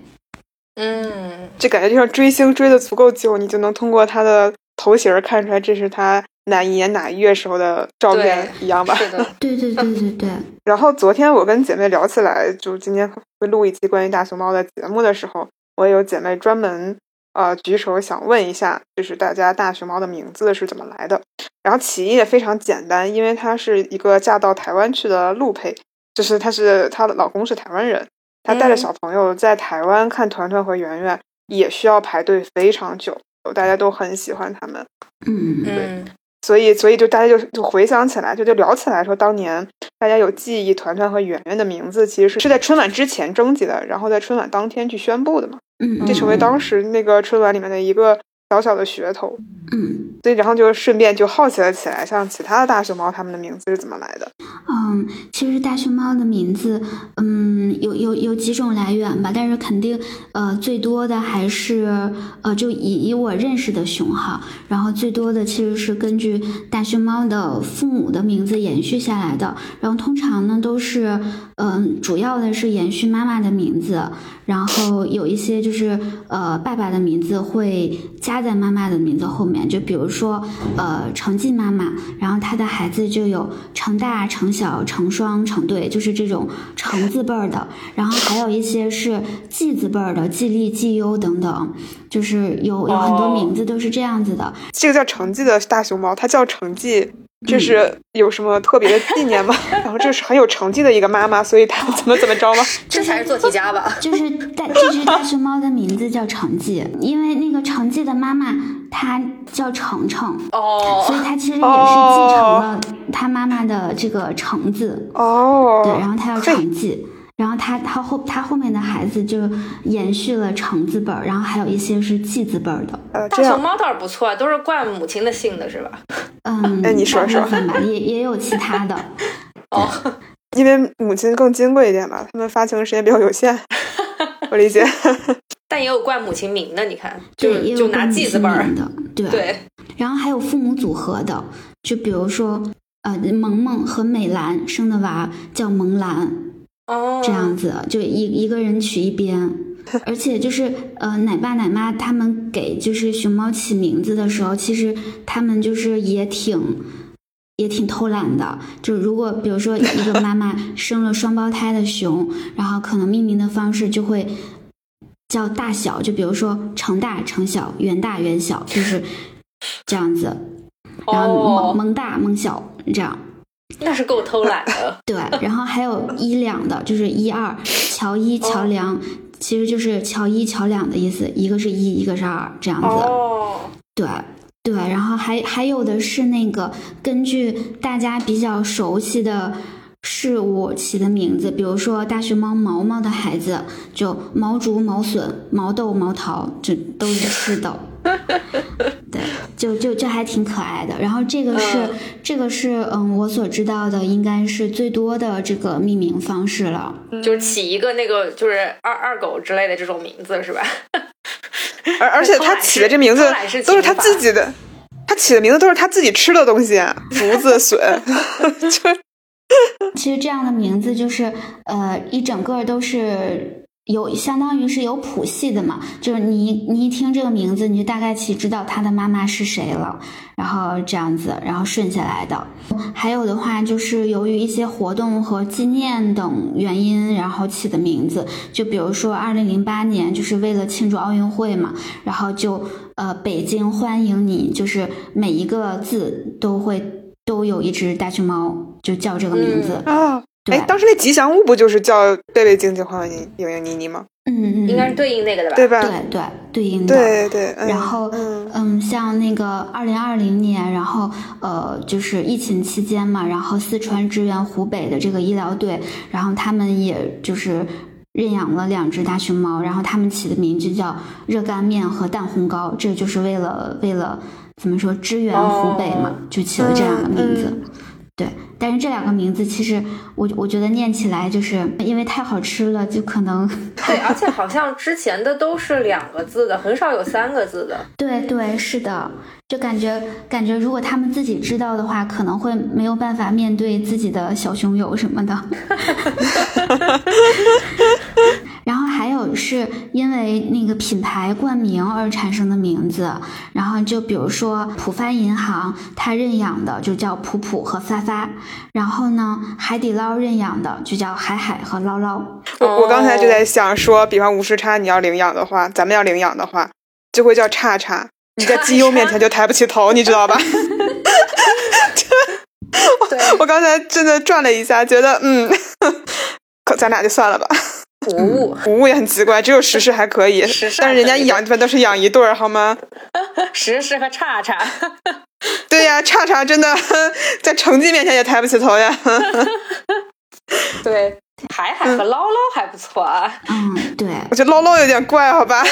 Speaker 1: 嗯，
Speaker 2: 就感觉就像追星追的足够久，你就能通过他的头型看出来这是他哪一年哪一月时候的照片一样吧？
Speaker 1: 是的，
Speaker 3: 对对对对对。*laughs*
Speaker 2: 然后昨天我跟姐妹聊起来，就今天会录一期关于大熊猫的节目的时候，我也有姐妹专门。呃，举手想问一下，就是大家大熊猫的名字是怎么来的？然后起因也非常简单，因为她是一个嫁到台湾去的陆配，就是她是她的老公是台湾人，她带着小朋友在台湾看团团和圆圆，也需要排队非常久，大家都很喜欢他们。
Speaker 3: 嗯
Speaker 1: 嗯，
Speaker 2: 所以所以就大家就就回想起来，就就聊起来说，当年大家有记忆团团和圆圆的名字，其实是是在春晚之前征集的，然后在春晚当天去宣布的嘛。
Speaker 3: 嗯，
Speaker 2: 这成为当。时那个春晚里面的一个小小的噱头。
Speaker 3: 嗯，
Speaker 2: 所以然后就顺便就好奇了起来，像其他的大熊猫，它们的名字是怎么来的？
Speaker 3: 嗯，其实大熊猫的名字，嗯，有有有几种来源吧，但是肯定，呃，最多的还是，呃，就以以我认识的熊哈，然后最多的其实是根据大熊猫的父母的名字延续下来的，然后通常呢都是，嗯，主要的是延续妈妈的名字，然后有一些就是，呃，爸爸的名字会加在妈妈的名字后面，就比如说，呃，成绩妈妈，然后她的孩子就有成大、成小、成双、成对，就是这种成字辈儿的，然后还有一些是季字辈儿的，季历、季优等等，就是有有很多名字都是这样子的。
Speaker 2: 这个叫成绩的大熊猫，它叫成绩，这是有什么特别的纪念吗？*laughs* 然后这是很有成绩的一个妈妈，所以她怎么怎么着吗？*laughs*
Speaker 1: 这才是做题家吧？*laughs*
Speaker 3: 就是大这只大熊猫的名字叫成绩，因为那个成绩的妈妈她叫程程，
Speaker 1: 哦，
Speaker 3: 所以她其实也是继承了她妈妈的这个橙字。
Speaker 2: 哦，
Speaker 3: 对，然后她叫成绩，然后他他后他后面的孩子就延续了橙字辈儿，然后还有一些是季字辈儿的。
Speaker 2: 呃，
Speaker 1: 大熊猫倒是不错，都是冠母亲的姓的是吧？
Speaker 3: 嗯，
Speaker 2: 那你说说
Speaker 3: 也也有其他的。*laughs*
Speaker 1: 哦，*laughs*
Speaker 2: 因为母亲更金贵一点吧，他们发情时间比较有限，*laughs* 我理解。
Speaker 1: 但也有冠母亲名的，你看，就
Speaker 3: 对，也
Speaker 1: 就拿
Speaker 3: 有冠母
Speaker 1: 记字辈儿，
Speaker 3: 的，对。
Speaker 1: 对，
Speaker 3: 然后还有父母组合的，就比如说，呃，萌萌和美兰生的娃叫萌兰，
Speaker 1: 哦，
Speaker 3: 这样子，就一一个人取一边。*laughs* 而且就是呃，奶爸奶妈他们给就是熊猫起名字的时候，其实他们就是也挺也挺偷懒的。就如果比如说一个妈妈 *laughs* 生了双胞胎的熊，然后可能命名的方式就会叫大小，就比如说成大成小，圆大圆小，就是这样子。然后萌
Speaker 1: 哦，
Speaker 3: 萌大萌小这样。
Speaker 1: 那是够偷懒的。*laughs*
Speaker 3: 对，然后还有一两的，就是一二，乔一、乔两，其实就是乔一、乔两的意思，一个是一，一个是二，这样子。
Speaker 1: 哦，
Speaker 3: 对对，然后还还有的是那个根据大家比较熟悉的事物起的名字，比如说大熊猫毛毛的孩子，就毛竹、毛笋、毛豆、毛桃，这都是吃的。*laughs* 对，就就这还挺可爱的。然后这个是、
Speaker 1: 嗯
Speaker 3: 这个是嗯，我所知道的应该是最多的这个命名方式了。
Speaker 1: 就是起一个那个就是二二狗之类的这种名字是吧？*laughs*
Speaker 2: 而而且他起的这名字都是他自己的，他起的名字都是他自己吃的东西，*laughs* 啊竹子、笋，*laughs* 就
Speaker 3: 其实这样的名字就是呃一整个都是有相当于是有谱系的嘛，就是你你一听这个名字，你就大概其知道他的妈妈是谁了，然后这样子，然后顺下来的。还有的话就是由于一些活动和纪念等原因，然后起的名字，就比如说二零零八年就是为了庆祝奥运会嘛，然后就呃北京欢迎你，就是每一个字都会都有一只大熊猫，就叫这个名字。
Speaker 2: 哎，当时那吉祥物不就是叫贝贝、静静、欢欢、莹莹、妮妮吗？
Speaker 3: 嗯嗯，
Speaker 1: 应该是对应那个的吧？
Speaker 2: 对吧？
Speaker 3: 对对对应的。
Speaker 2: 对对。嗯
Speaker 3: 然后，
Speaker 2: 嗯
Speaker 3: 嗯，像那个二零二零年，然后呃，就是疫情期间嘛，然后四川支援湖北的这个医疗队，然后他们也就是认养了两只大熊猫，然后他们起的名字叫热干面和蛋烘糕，这就是为了为了怎么说支援湖北嘛，
Speaker 1: 哦
Speaker 3: 就起了这样的名字。
Speaker 2: 嗯
Speaker 3: 对，但是这两个名字其实我我觉得念起来就是因为太好吃了，就可能 *laughs*
Speaker 1: 对，而且好像之前的都是两个字的，很少有三个字的。
Speaker 3: 对对，是的，就感觉感觉，如果他们自己知道的话，可能会没有办法面对自己的小熊友什么的。*laughs* 然后还有是因为那个品牌冠名而产生的名字，然后就比如说浦发银行，它认养的就叫浦浦和发发，然后呢，海底捞认养的就叫海海和捞捞。
Speaker 2: 我我刚才就
Speaker 1: 哦
Speaker 2: 在想说，比方无时差你要领养的话，咱们要领养的话，就会叫叉叉。你在基优面前就抬不起头，你知道吧？*laughs*
Speaker 1: 对，
Speaker 2: 我刚才真的转了一下，觉得嗯，*laughs* 可咱俩就算了吧。
Speaker 1: 服务。
Speaker 2: 服务也很奇怪，只有石狮还可以，但是人家养一般都是养一对儿，好吗？*laughs*
Speaker 1: 石狮和叉叉，
Speaker 2: 对呀，叉叉真的 *laughs* 在成绩面前也抬不起头呀。
Speaker 1: 对，海海和捞捞还不错啊。
Speaker 3: 嗯，对，
Speaker 2: 我觉得捞捞有点怪，好吧？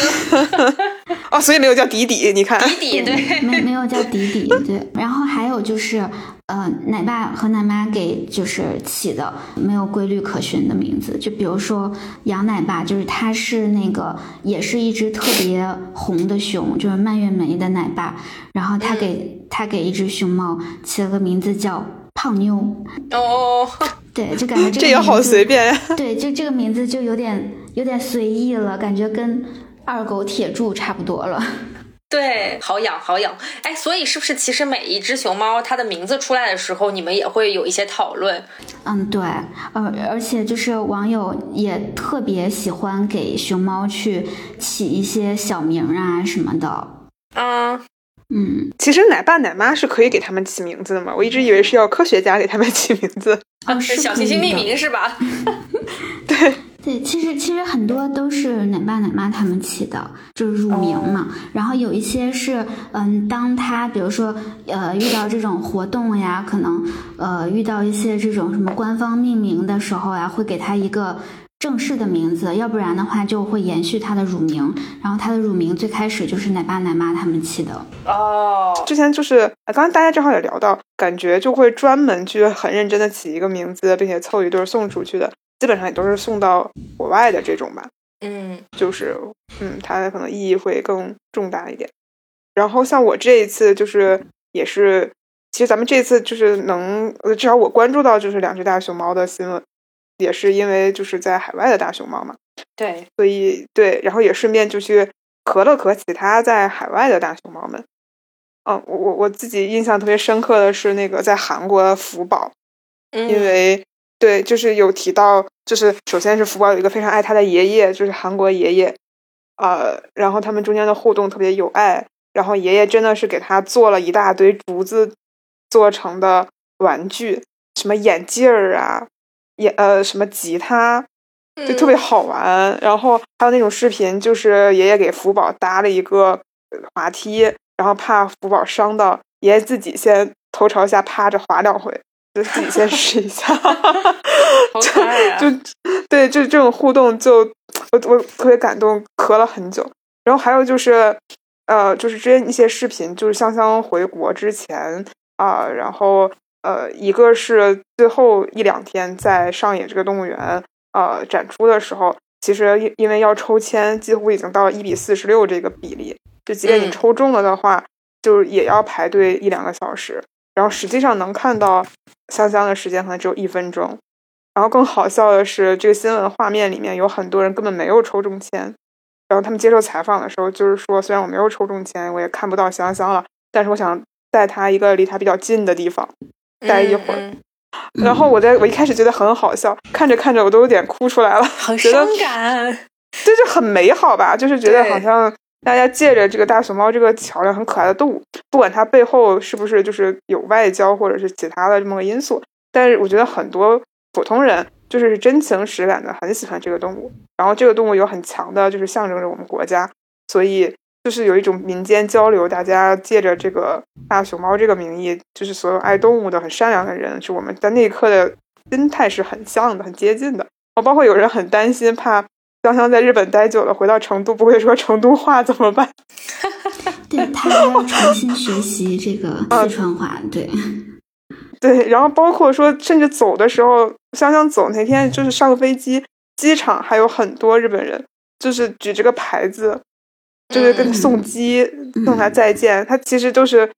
Speaker 2: *laughs* 哦，所以没有叫迪迪，你看，
Speaker 1: 迪迪对，
Speaker 3: 没没有叫迪迪，对。然后还有就是，呃，奶爸和奶妈给就是起的没有规律可循的名字，就比如说杨奶爸，就是它是那个也是一只特别红的熊，就是蔓越莓的奶爸，然后他给、他给一只熊猫起了个名字叫胖妞，
Speaker 1: 哦，*laughs*
Speaker 3: 对，就感觉这个
Speaker 2: 这也好随便呀。*laughs*
Speaker 3: 对，就这个名字就有点有点随意了，感觉跟二狗铁柱差不多了。*laughs*
Speaker 1: 对，好养好养。哎，所以是不是其实每一只熊猫它的名字出来的时候，你们也会有一些讨论？
Speaker 3: 嗯，对，而而且就是网友也特别喜欢给熊猫去起一些小名啊什么的。
Speaker 1: 嗯，
Speaker 3: 嗯，
Speaker 2: 其实奶爸奶妈是可以给他们起名字的嘛，我一直以为是要科学家给他们起名字。
Speaker 3: 哦，
Speaker 1: 是
Speaker 3: 是
Speaker 1: 小行星命名是吧？*laughs*
Speaker 2: 对，
Speaker 3: 对，其实其实很多都是奶爸奶妈他们起的，就是乳名嘛。然后有一些是，嗯，当他比如说呃遇到这种活动呀，可能呃遇到一些这种什么官方命名的时候呀，会给他一个正式的名字，要不然的话就会延续他的乳名。然后他的乳名最开始就是奶爸奶妈他们起的。
Speaker 1: 哦，
Speaker 2: 之前就是，呃刚刚大家正好也聊到，感觉就会专门去很认真的起一个名字，并且凑一对儿送出去的，基本上也都是送到国外的这种吧。
Speaker 1: 嗯
Speaker 2: 就是，嗯，它可能意义会更重大一点。然后像我这一次就是也是，其实咱们这次就是能，呃至少我关注到就是两只大熊猫的新闻，也是因为就是在海外的大熊猫嘛，
Speaker 1: 对，
Speaker 2: 所以对，然后也顺便就去咳了咳其他在海外的大熊猫们。嗯，我我我自己印象特别深刻的是那个在韩国的福宝，
Speaker 1: 嗯。
Speaker 2: 因为对，就是有提到，就是首先是福宝有一个非常爱他的爷爷，就是韩国爷爷，呃，然后他们中间的互动特别有爱，然后爷爷真的是给他做了一大堆竹子做成的玩具，什么眼镜儿啊，眼呃什么吉他，就特别好玩。然后还有那种视频，就是爷爷给福宝搭了一个呃滑梯，然后怕福宝伤到，爷爷自己先头朝下趴着滑两回，就自己先试一下。*laughs*
Speaker 1: 好可爱啊！
Speaker 2: 就对，就这种互动就，我我特别感动，咳了很久。然后还有就是，呃，就是之前一些视频，就是香香回国之前啊、然后呃，一个是最后一两天在上野这个动物园呃展出的时候，其实因因为要抽签，几乎已经到了一比四十六这个比例，就即便你
Speaker 1: 嗯
Speaker 2: 抽中了的话，就是也要排队一两个小时。然后实际上能看到香香的时间可能只有一分钟。然后更好笑的是，这个新闻画面里面有很多人根本没有抽中签。然后他们接受采访的时候，就是说，虽然我没有抽中签，我也看不到香香了，但是我想带她一个离她比较近的地方待一会儿。
Speaker 1: 嗯嗯
Speaker 2: 然后我在我一开始觉得很好笑，看着看着我都有点哭出来了，
Speaker 1: 很伤感。
Speaker 2: 就是很美好吧，就是觉得好像大家借着这个大熊猫这个桥梁很可爱的动物，不管它背后是不是就是有外交或者是其他的这么个因素，但是我觉得很多普通人就是真情实感的很喜欢这个动物，然后这个动物有很强的就是象征着我们国家，所以就是有一种民间交流，大家借着这个大熊猫这个名义，就是所有爱动物的很善良的人，是我们在那一刻的心态是很像的，很接近的。哦，包括有人很担心，怕香香在日本待久了，回到成都不会说成都话怎么办？*laughs*
Speaker 3: 对他要重新学习这个四川话，对。
Speaker 2: 对，然后包括说，甚至走的时候，香香走那天就是上飞机，机场还有很多日本人，就是举着个牌子，就是跟送机送他再见。他其实都是，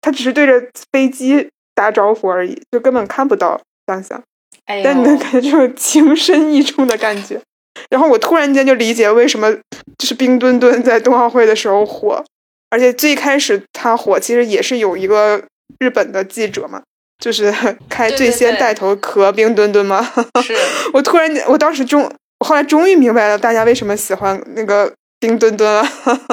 Speaker 2: 他只是对着飞机打招呼而已，就根本看不到香香。但你能感觉这种情深意重的感觉。然后我突然间就理解为什么就是冰墩墩在冬奥会的时候火，而且最开始他火其实也是有一个日本的记者嘛。就是 *laughs* 开最先带头磕冰墩墩嘛？
Speaker 1: 是 *laughs*
Speaker 2: 我突然间，我当时终，我后来终于明白了大家为什么喜欢那个冰墩墩了。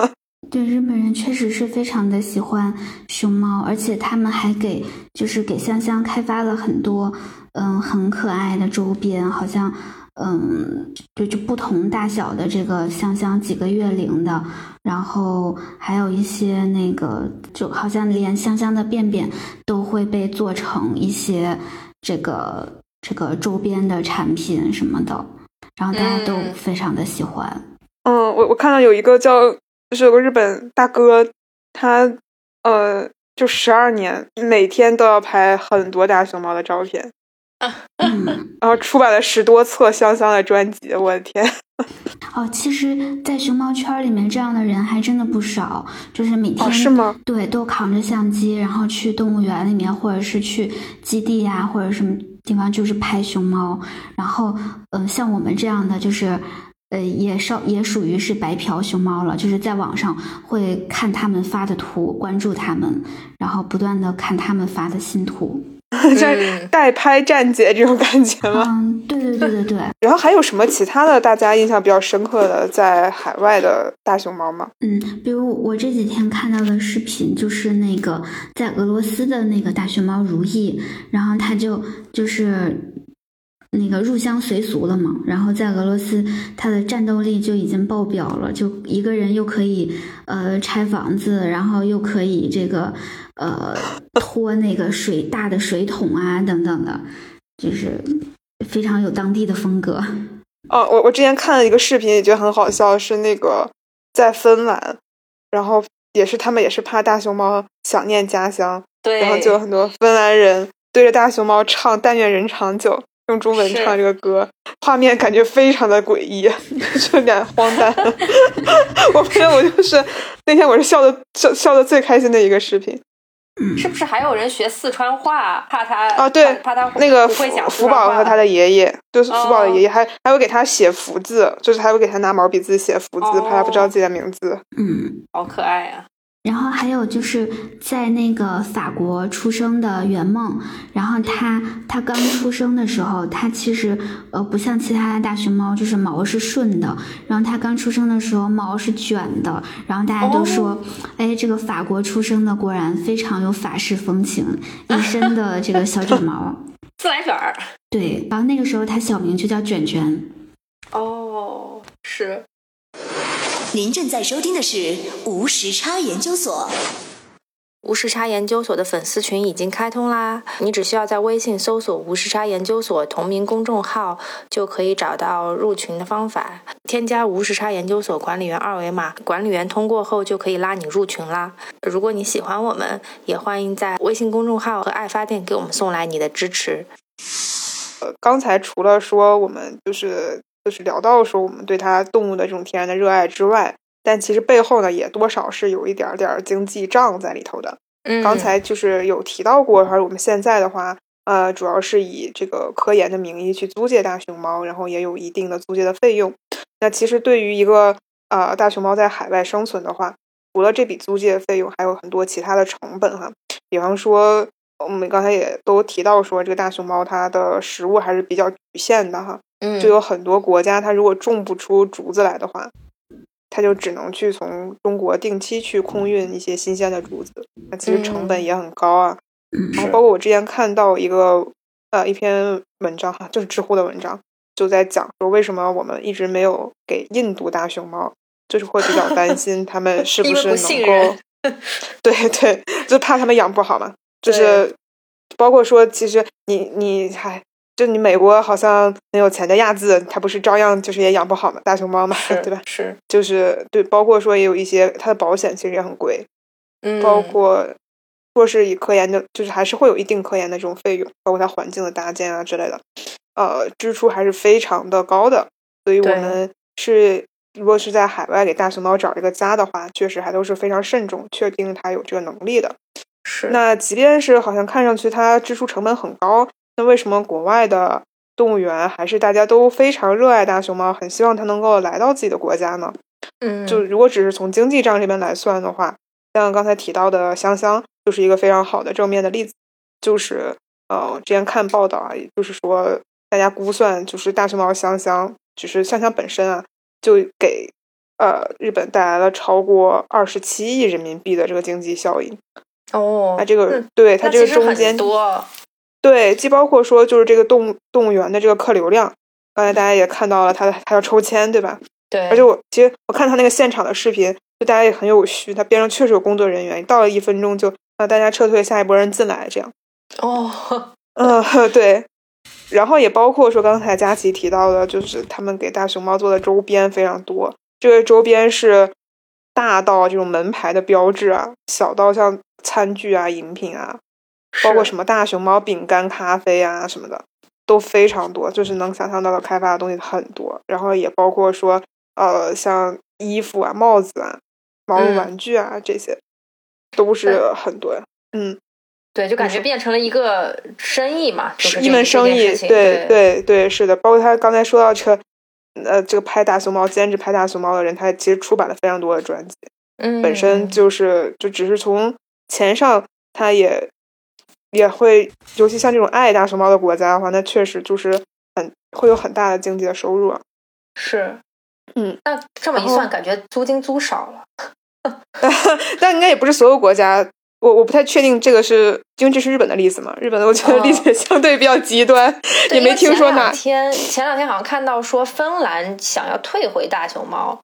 Speaker 2: *laughs*
Speaker 3: 对，日本人确实是非常的喜欢熊猫，而且他们还给就是给香香开发了很多嗯很可爱的周边，好像。嗯，就就不同大小的这个香香几个月龄的，然后还有一些那个，就好像连香香的便便都会被做成一些这个这个周边的产品什么的，然后大家都非常的喜欢。
Speaker 2: 嗯，我我看到有一个叫，就是有个日本大哥，他呃，就十二年每天都要拍很多大熊猫的照片。*laughs* 然后出版了十多册香香的专辑，我的天！*laughs*
Speaker 3: 哦，其实，在熊猫圈里面，这样的人还真的不少，就是每天
Speaker 2: 是吗？
Speaker 3: 对，都扛着相机，然后去动物园里面，或者是去基地呀，或者什么地方，就是拍熊猫。然后，嗯，像我们这样的，就是呃，也稍也属于是白嫖熊猫了，就是在网上会看他们发的图，关注他们，然后不断的看他们发的新图。*laughs*
Speaker 2: 在代拍站姐这种感觉吗？
Speaker 3: 嗯，对对对对对。*laughs*
Speaker 2: 然后还有什么其他的大家印象比较深刻的在海外的大熊猫吗？
Speaker 3: 嗯，比如我这几天看到的视频，就是那个在俄罗斯的那个大熊猫如意，然后它就就是。那个入乡随俗了嘛，然后在俄罗斯，他的战斗力就已经爆表了，就一个人又可以呃拆房子，然后又可以这个呃拖那个水大的水桶啊等等的，就是非常有当地的风格。
Speaker 2: 哦，我我之前看了一个视频，也觉得很好笑，是那个在芬兰，然后也是他们也是怕大熊猫想念家乡，
Speaker 1: 对，
Speaker 2: 然后就有很多芬兰人对着大熊猫唱《但愿人长久》。用中文唱这个歌，画面感觉非常的诡异，*laughs* 就有点荒诞。*laughs* 我觉得我就是那天我是笑的笑笑的最开心的一个视频。
Speaker 1: 是不是还有人学四川话？怕他
Speaker 2: 啊？对，
Speaker 1: 怕他
Speaker 2: 那个福福宝和他的爷爷，就是福宝的爷爷，还还会给他写福字，就是还会给他拿毛笔字写福字，怕他不知道自己的名字。
Speaker 3: 嗯，
Speaker 1: 好可爱呀。
Speaker 3: 然后还有就是在那个法国出生的圆梦，然后它它刚出生的时候，它其实呃不像其他的大熊猫，就是毛是顺的，然后它刚出生的时候毛是卷的，然后大家都说，哎，这个法国出生的果然非常有法式风情，一身的这个小卷毛，*laughs*
Speaker 1: 自来卷儿。
Speaker 3: 对，然后那个时候它小名就叫卷卷。
Speaker 1: 哦，是。
Speaker 4: 您正在收听的是无时差研究所。
Speaker 1: 无时差研究所的粉丝群已经开通啦！你只需要在微信搜索“无时差研究所”同名公众号，就可以找到入群的方法。添加无时差研究所管理员二维码，管理员通过后就可以拉你入群啦。如果你喜欢我们，也欢迎在微信公众号和爱发电给我们送来你的支持。
Speaker 2: 呃，刚才除了说我们就是。就是聊到说我们对它动物的这种天然的热爱之外，但其实背后呢也多少是有一点点经济账在里头的。
Speaker 1: 嗯，
Speaker 2: 刚才就是有提到过，而我们现在的话，呃，主要是以这个科研的名义去租借大熊猫，然后也有一定的租借的费用。那其实对于一个呃大熊猫在海外生存的话，除了这笔租借费用，还有很多其他的成本哈。比方说，我们刚才也都提到说，这个大熊猫它的食物还是比较局限的哈。就有很多国家，它如果种不出竹子来的话，它就只能去从中国定期去空运一些新鲜的竹子，那其实成本也很高啊。然后包括我之前看到一个呃一篇文章哈，就是知乎的文章，就在讲说为什么我们一直没有给印度大熊猫，就是会比较担 *laughs* 心他们是
Speaker 1: 不
Speaker 2: 是能够，对 *laughs* 对，就怕他们养不好嘛，就是包括说其实你你还。就你美国好像很有钱的亚字，他不是照样就是也养不好嘛，大熊猫嘛，对吧？
Speaker 1: 是，
Speaker 2: 就是对，包括说也有一些它的保险其实也很贵，
Speaker 1: 嗯，
Speaker 2: 包括说是以科研的，就是还是会有一定科研的这种费用，包括它环境的搭建啊之类的，呃，支出还是非常的高的。所以我们是如果是在海外给大熊猫找一个家的话，确实还都是非常慎重，确定它有这个能力的。
Speaker 1: 是
Speaker 2: 那即便是好像看上去它支出成本很高，那为什么国外的动物园还是大家都非常热爱大熊猫，很希望它能够来到自己的国家呢？
Speaker 1: 嗯，
Speaker 2: 就如果只是从经济账这边来算的话，像刚才提到的香香就是一个非常好的正面的例子。就是呃，之前看报道啊，也就是说大家估算，就是大熊猫香香，就是香香本身啊，就给呃日本带来了超过二十七亿人民币的这个经济效益。
Speaker 1: 哦，
Speaker 2: 那这个
Speaker 1: 嗯
Speaker 2: 对它这个中间
Speaker 1: 多，
Speaker 2: 对，既包括说就是这个动物动物园的这个客流量，刚才大家也看到了，它的它要抽签，对吧？
Speaker 1: 对，
Speaker 2: 而且我其实我看他那个现场的视频，就大家也很有序，他边上确实有工作人员，到了一分钟就让大家撤退，下一波人进来，这样。
Speaker 1: 哦，
Speaker 2: 嗯，*laughs* 对。然后也包括说刚才佳琪提到的，就是他们给大熊猫做的周边非常多，这个周边是大到这种门牌的标志啊，小到像餐具啊、饮品啊，包括什么大熊猫饼干、咖啡啊什么的，都非常多，就是能想象到的开发的东西很多。然后也包括说，呃，像衣服啊、帽子啊、毛绒
Speaker 1: 嗯
Speaker 2: 玩具啊、这些，都是很多。嗯，
Speaker 1: 对，就感觉变成了一个生意嘛，就是
Speaker 2: 一门生意对
Speaker 1: 对
Speaker 2: 对，是的。包括他刚才说到这个，呃，这个拍大熊猫、兼职拍大熊猫的人，他其实出版了非常多的专辑。
Speaker 1: 嗯，
Speaker 2: 本身就是就只是从钱上，他也也会，尤其像这种爱大熊猫的国家的话，那确实就是很会有很大的经济的收入啊。
Speaker 1: 是，
Speaker 2: 嗯，
Speaker 1: 那这么一算，感觉租金租少了。*laughs*
Speaker 2: 但应该也不是所有国家，我我不太确定这个是因为这是日本的例子嘛？日本的我觉得
Speaker 1: 哦
Speaker 2: 例子相对比较极端，*laughs*
Speaker 1: 对
Speaker 2: 也没听说哪
Speaker 1: 天前两天好像看到说芬兰想要退回大熊猫，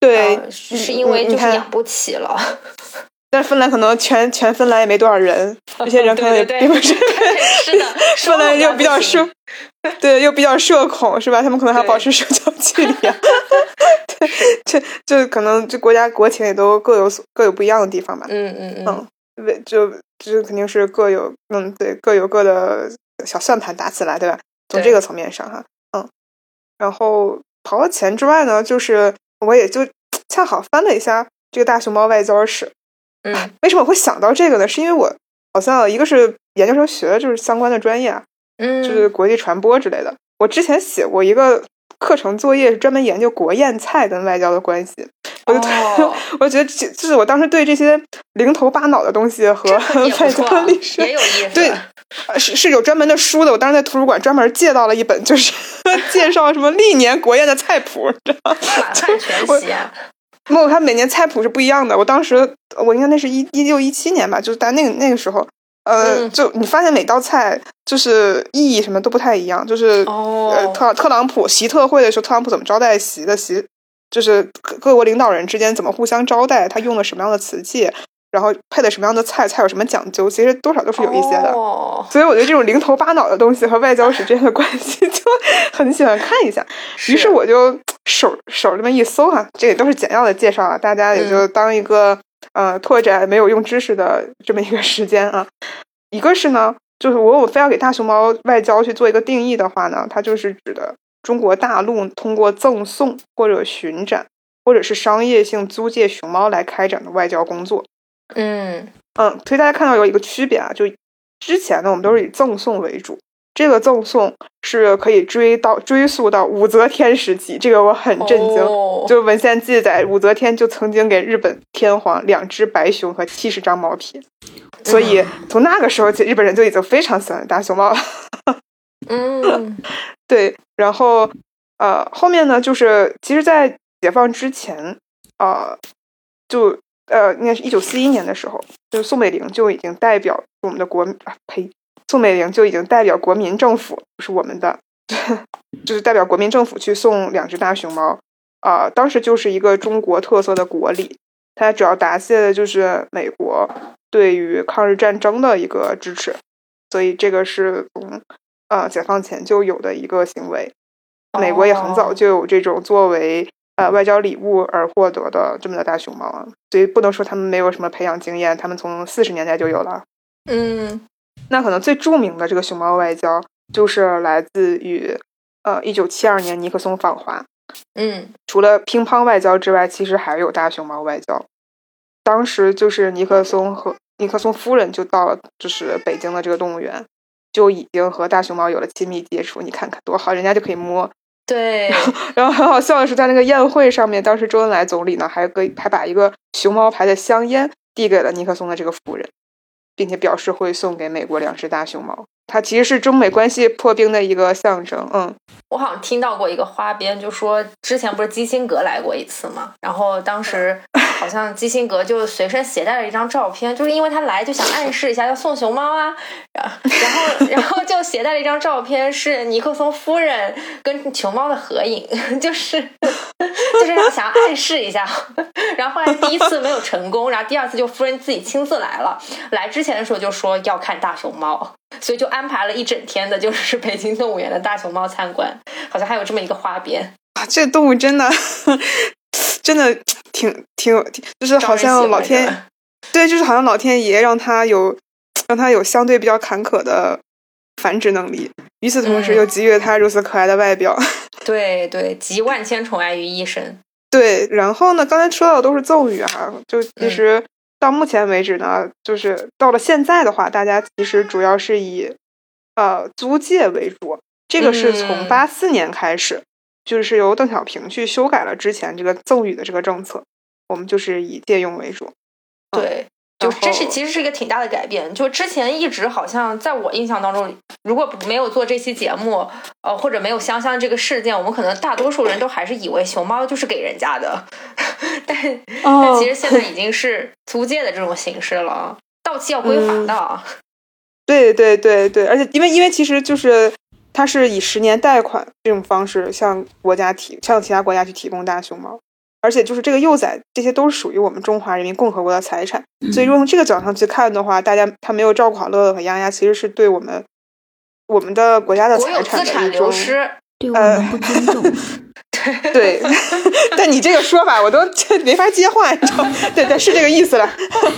Speaker 2: 对，
Speaker 1: 呃是因为就是养不起了。*laughs*
Speaker 2: 但是芬兰可能全全芬兰也没多少人，*laughs* 这些人可能也并不是 *laughs*
Speaker 1: 是的，
Speaker 2: 芬兰人又比较社，对，又比较社恐，是吧？他们可能还
Speaker 1: 对
Speaker 2: 保持社交距离啊。*laughs* 对，这就可能这国家国情也都各有所各有不一样的地方吧。
Speaker 1: 嗯嗯嗯
Speaker 2: 嗯，为就就肯定是各有嗯对各有各的小算盘打起来，对吧？从这个层面上哈，嗯，然后刨了钱之外呢，就是我也就 *tsk* 恰好翻了一下这个大熊猫外交史。
Speaker 1: 嗯
Speaker 2: 为什么我会想到这个呢？是因为我好像一个是研究生学的就是相关的专业啊，
Speaker 1: 嗯，
Speaker 2: 就是国际传播之类的。我之前写过一个课程作业，是专门研究国宴菜跟外交的关系。我就、
Speaker 1: 哦 *laughs*
Speaker 2: 我觉得这就是我当时对这些零头八脑的东西和外交历史
Speaker 1: 也有意思。
Speaker 2: 对呃是是有专门的书的。我当时在图书馆专门借到了一本，就是 *laughs* 介绍什么历年国宴的菜谱，你知道吗？
Speaker 1: 满汉全席啊。
Speaker 2: 没有，它每年菜谱是不一样的。我当时我应该那是一一六一七年吧，就是在那个那个时候，呃，
Speaker 1: 嗯
Speaker 2: 就你发现每道菜就是意义什么都不太一样，就是、
Speaker 1: 哦
Speaker 2: 呃特特朗普习特会的时候，特朗普怎么招待习的习，就是各各国领导人之间怎么互相招待，他用了什么样的瓷器，然后配的什么样的菜，菜有什么讲究，其实多少都是有一些的。
Speaker 1: 哦，
Speaker 2: 所以我觉得这种零头八脑的东西和外交史之间的关系 *laughs* 就很喜欢看一下。于是我就手手这么一搜哈，这也都是简要的介绍啊，大家也就当一个、呃拓展没有用知识的这么一个时间啊。一个是呢，就是我我非要给大熊猫外交去做一个定义的话呢，它就是指的中国大陆通过赠送或者巡展或者是商业性租借熊猫来开展的外交工作。
Speaker 1: 嗯
Speaker 2: 嗯，所以大家看到有一个区别啊，就之前呢，我们都是以赠送为主，这个赠送是可以追到追溯到武则天时期，这个我很震惊。
Speaker 1: 哦
Speaker 2: 就文献记载，武则天就曾经给日本天皇两只白熊和七十张毛皮，所以从那个时候起，日本人就已经非常喜欢大熊猫了。
Speaker 1: 嗯 *laughs*
Speaker 2: 对，然后呃，后面呢，就是其实，在解放之前，呃，就呃，应该是一九四一年的时候，就是宋美龄就已经代表我们的国啊呸，宋美龄就已经代表国民政府，不是我们的，*laughs* 就是代表国民政府去送两只大熊猫。啊，当时就是一个中国特色的国礼，它主要答谢的就是美国对于抗日战争的一个支持，所以这个是从呃解放前就有的一个行为。美国也很早就有这种作为呃外交礼物而获得的这么的大熊猫啊，所以不能说他们没有什么培养经验，他们从四十年代就有了。
Speaker 1: 嗯，
Speaker 2: 那可能最著名的这个熊猫外交就是来自于呃一九七二年尼克松访华。
Speaker 1: 嗯，
Speaker 2: 除了乒乓外交之外，其实还有大熊猫外交。当时就是尼克松和尼克松夫人就到了，就是北京的这个动物园，就已经和大熊猫有了亲密接触。你看看多好，人家就可以摸。
Speaker 1: 对。*laughs*
Speaker 2: 然后很好笑的是，在那个宴会上面，当时周恩来总理呢还给还把一个熊猫牌的香烟递给了尼克松的这个夫人，并且表示会送给美国两只大熊猫。它其实是中美关系破冰的一个象征。嗯，
Speaker 1: 我好像听到过一个花边，就说之前不是基辛格来过一次嘛，然后当时好像基辛格就随身携带了一张照片，*laughs* 就是因为他来就想暗示一下要送熊猫啊，然后然后就携带了一张照片，是尼克松夫人跟熊猫的合影，*laughs* 就是 *laughs* 就是想暗示一下。然后后来第一次没有成功，然后第二次就夫人自己亲自来了，来之前的时候就说要看大熊猫。所以就安排了一整天的，就是北京动物园的大熊猫参观，好像还有这么一个花边
Speaker 2: 啊！这动物真的，*sniffs* 真的挺挺挺，就是好像老天，*laughs* 对，就是好像老天爷让他有，让他有相对比较坎坷的繁殖能力，与此同时又给予了他如此可爱的外表。*laughs*
Speaker 1: 对对，集万千宠爱于一身。
Speaker 2: 对，然后呢，刚才说到的都是奏语哈，就其实。到目前为止呢，就是到了现在的话，大家其实主要是以呃租借为主。这个是从八四年开始，就是由邓小平去修改了之前这个赠与的这个政策，我们就是以借用为主。
Speaker 1: 对。就这是其实是一个挺大的改变，就之前一直好像在我印象当中，如果没有做这期节目，呃，或者没有香香这个事件，我们可能大多数人都还是以为熊猫就是给人家的，*laughs* 但但其实现在已经是租借的这种形式了，到期要归还的。
Speaker 2: 对对对对，而且因为因为其实就是它是以十年贷款这种方式向国家提向其他国家去提供大熊猫。而且就是这个幼崽，这些都是属于我们中华人民共和国的财产，所以如果从这个角度上去看的话，大家他没有照顾好乐乐和丫丫，其实是对我们我们的国家的财产的一种 *laughs*
Speaker 3: 对我们不尊重。
Speaker 2: 对，*laughs* 但你这个说法我都没法接话，你知道？对对，是这个意思了。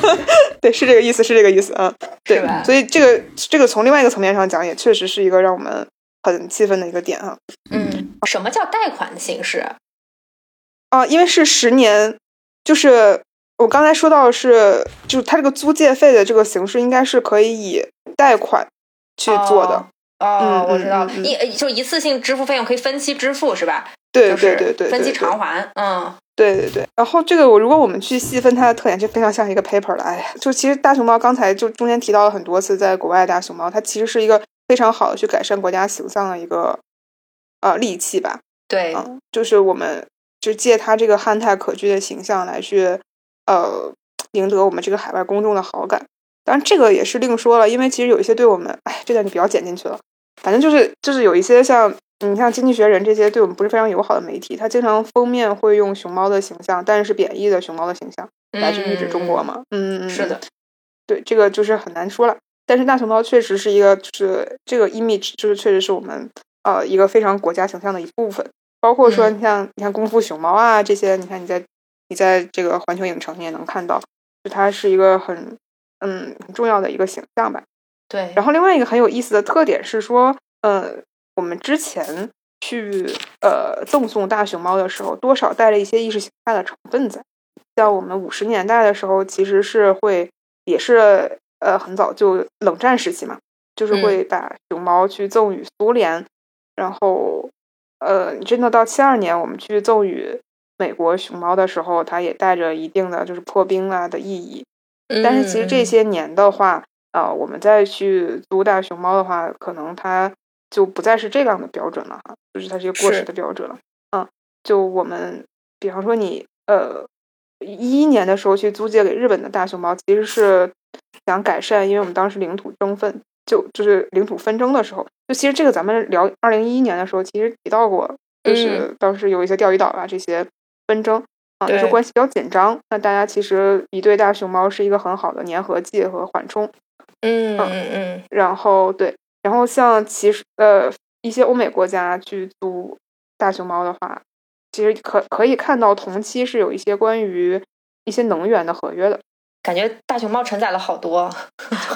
Speaker 2: *laughs* 对，是这个意思，是这个意思啊。对，所以这个这个从另外一个层面上讲，也确实是一个让我们很气愤的一个点啊。
Speaker 1: 嗯，什么叫贷款的形式？
Speaker 2: 啊，因为是十年，就是我刚才说到是，就是它这个租借费的这个形式，应该是可以以贷款去做的。
Speaker 1: 哦，我知道，一就一次性支付费用可以分期支付，是吧？
Speaker 2: 对对对对，
Speaker 1: 分期偿还。嗯，
Speaker 2: 对对对。然后这个我如果我们去细分它的特点，就非常像一个 paper 了。哎呀，就其实大熊猫刚才就中间提到了很多次，在国外大熊猫它其实是一个非常好的去改善国家形象的一个呃利器吧。
Speaker 1: 对，
Speaker 2: 嗯，就是我们。就借他这个憨态可掬的形象来去，呃，赢得我们这个海外公众的好感。当然，这个也是另说了，因为其实有一些对我们，哎，这段就不要剪进去了。反正就是就是有一些像你像《经济学人》这些对我们不是非常友好的媒体，它经常封面会用熊猫的形象，但是贬义的熊猫的形象来去喻指中国嘛。嗯嗯，
Speaker 1: 是的，
Speaker 2: 对，这个就是很难说了。但是大熊猫确实是一个，就是这个 image，就是确实是我们呃一个非常国家形象的一部分。包括说，你像你看《功夫熊猫》啊这些，你看你在你在这个环球影城你也能看到，就它是一个很嗯很重要的一个形象吧。
Speaker 1: 对。
Speaker 2: 然后另外一个很有意思的特点是说，呃，我们之前去呃赠送大熊猫的时候，多少带了一些意识形态的成分在。像我们五十年代的时候，其实是会也是呃很早就冷战时期嘛，就是会把熊猫去赠予苏联，然后。呃，真的到七二年，我们去赠予美国熊猫的时候，它也带着一定的就是破冰啊的意义。但是其实这些年的话，呃，我们再去租大熊猫的话，可能它就不再是这样的标准了哈，就是它是一个过时的标准了。嗯，就我们比方说你呃一一年的时候去租借给日本的大熊猫，其实是想改善，因为我们当时领土争分就就是领土纷争的时候，就其实这个咱们聊二零一一年的时候，其实提到过，就是当时有一些钓鱼岛啊这些纷争啊，就是关系比较紧张。那大家其实一对大熊猫是一个很好的粘合剂和缓冲。
Speaker 1: 嗯嗯嗯。
Speaker 2: 然后对，然后像其实呃一些欧美国家去租大熊猫的话，其实可可以看到同期是有一些关于一些能源的合约的。
Speaker 1: 感觉大熊猫承载了好多，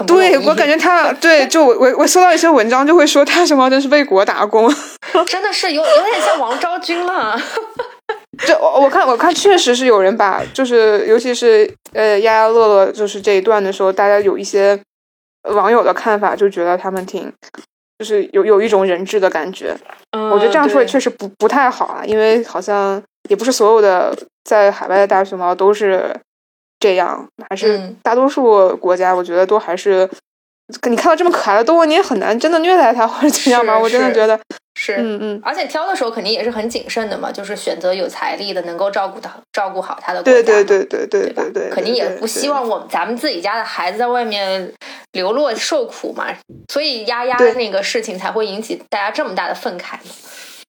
Speaker 2: 对我感觉它对，就我我我搜到一些文章就会说大熊猫真是为国打工，*laughs*
Speaker 1: 真的是有有点像王昭君了。*laughs*
Speaker 2: 这我我看我看确实是有人把，就是尤其是呃丫丫乐乐就是这一段的时候，大家有一些网友的看法，就觉得他们挺就是有有一种人质的感觉。
Speaker 1: 嗯，
Speaker 2: 我觉得这样说也确实不不太好啊，因为好像也不是所有的在海外的大熊猫都是。这样还是大多数国家，我觉得都还是，你看到这么可爱的动物，你也很难真的虐待它或者怎样吧？我真的觉得
Speaker 1: 是，
Speaker 2: 嗯嗯。
Speaker 1: 而且挑的时候肯定也是很谨慎的嘛，就是选择有财力的，能够照顾到照顾好它的
Speaker 2: 国家，对对对对对对对，
Speaker 1: 肯定也不希望我咱们自己家的孩子在外面流落受苦嘛，所以丫丫那个事情才会引起大家这么大的愤慨嘛。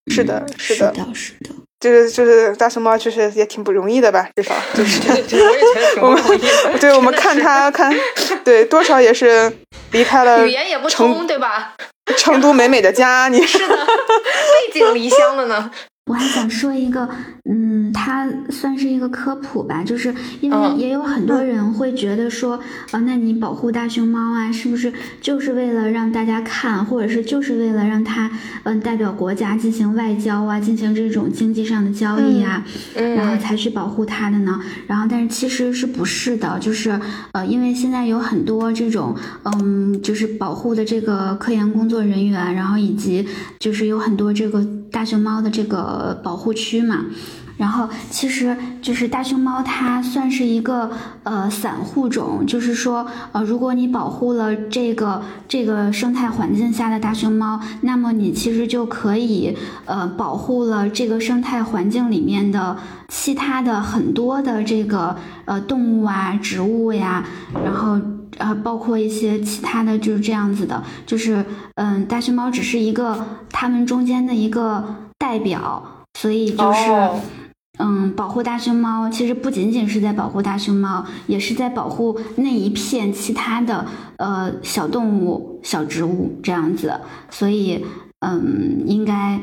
Speaker 2: 是的，
Speaker 3: 是
Speaker 2: 的，
Speaker 3: 是的。
Speaker 2: 就是就是大熊猫，就是也挺不容易的吧？至少 *laughs* 就是，
Speaker 1: 我也觉得挺不容易。*laughs*
Speaker 2: 对我们看他看，对多少也是离开了
Speaker 1: 语言也不通，对吧？
Speaker 2: 成都美美的家，你
Speaker 1: 是的，*laughs* 背井离乡了呢。
Speaker 3: 我还想说一个，嗯，它算是一个科普吧，就是因为也有很多人会觉得说，啊，那你保护大熊猫啊，是不是就是为了让大家看，或者是就是为了让它，嗯，代表国家进行外交啊，进行这种经济上的交易啊，然后才去保护它的呢？然后，但是其实是不是的，就是呃，因为现在有很多这种，嗯，就是保护的这个科研工作人员，然后以及就是有很多这个大熊猫的这个。呃，保护区嘛，然后其实就是大熊猫，它算是一个呃散户种，就是说呃，如果你保护了这个这个生态环境下的大熊猫，那么你其实就可以呃保护了这个生态环境里面的其他的很多的这个呃动物啊、植物呀，然后呃包括一些其他的就是这样子的，就是嗯，大熊猫只是一个它们中间的一个。代表，所以就是，嗯，保护大熊猫，其实不仅仅是在保护大熊猫，也是在保护那一片其他的呃小动物、小植物这样子。所以，嗯，应该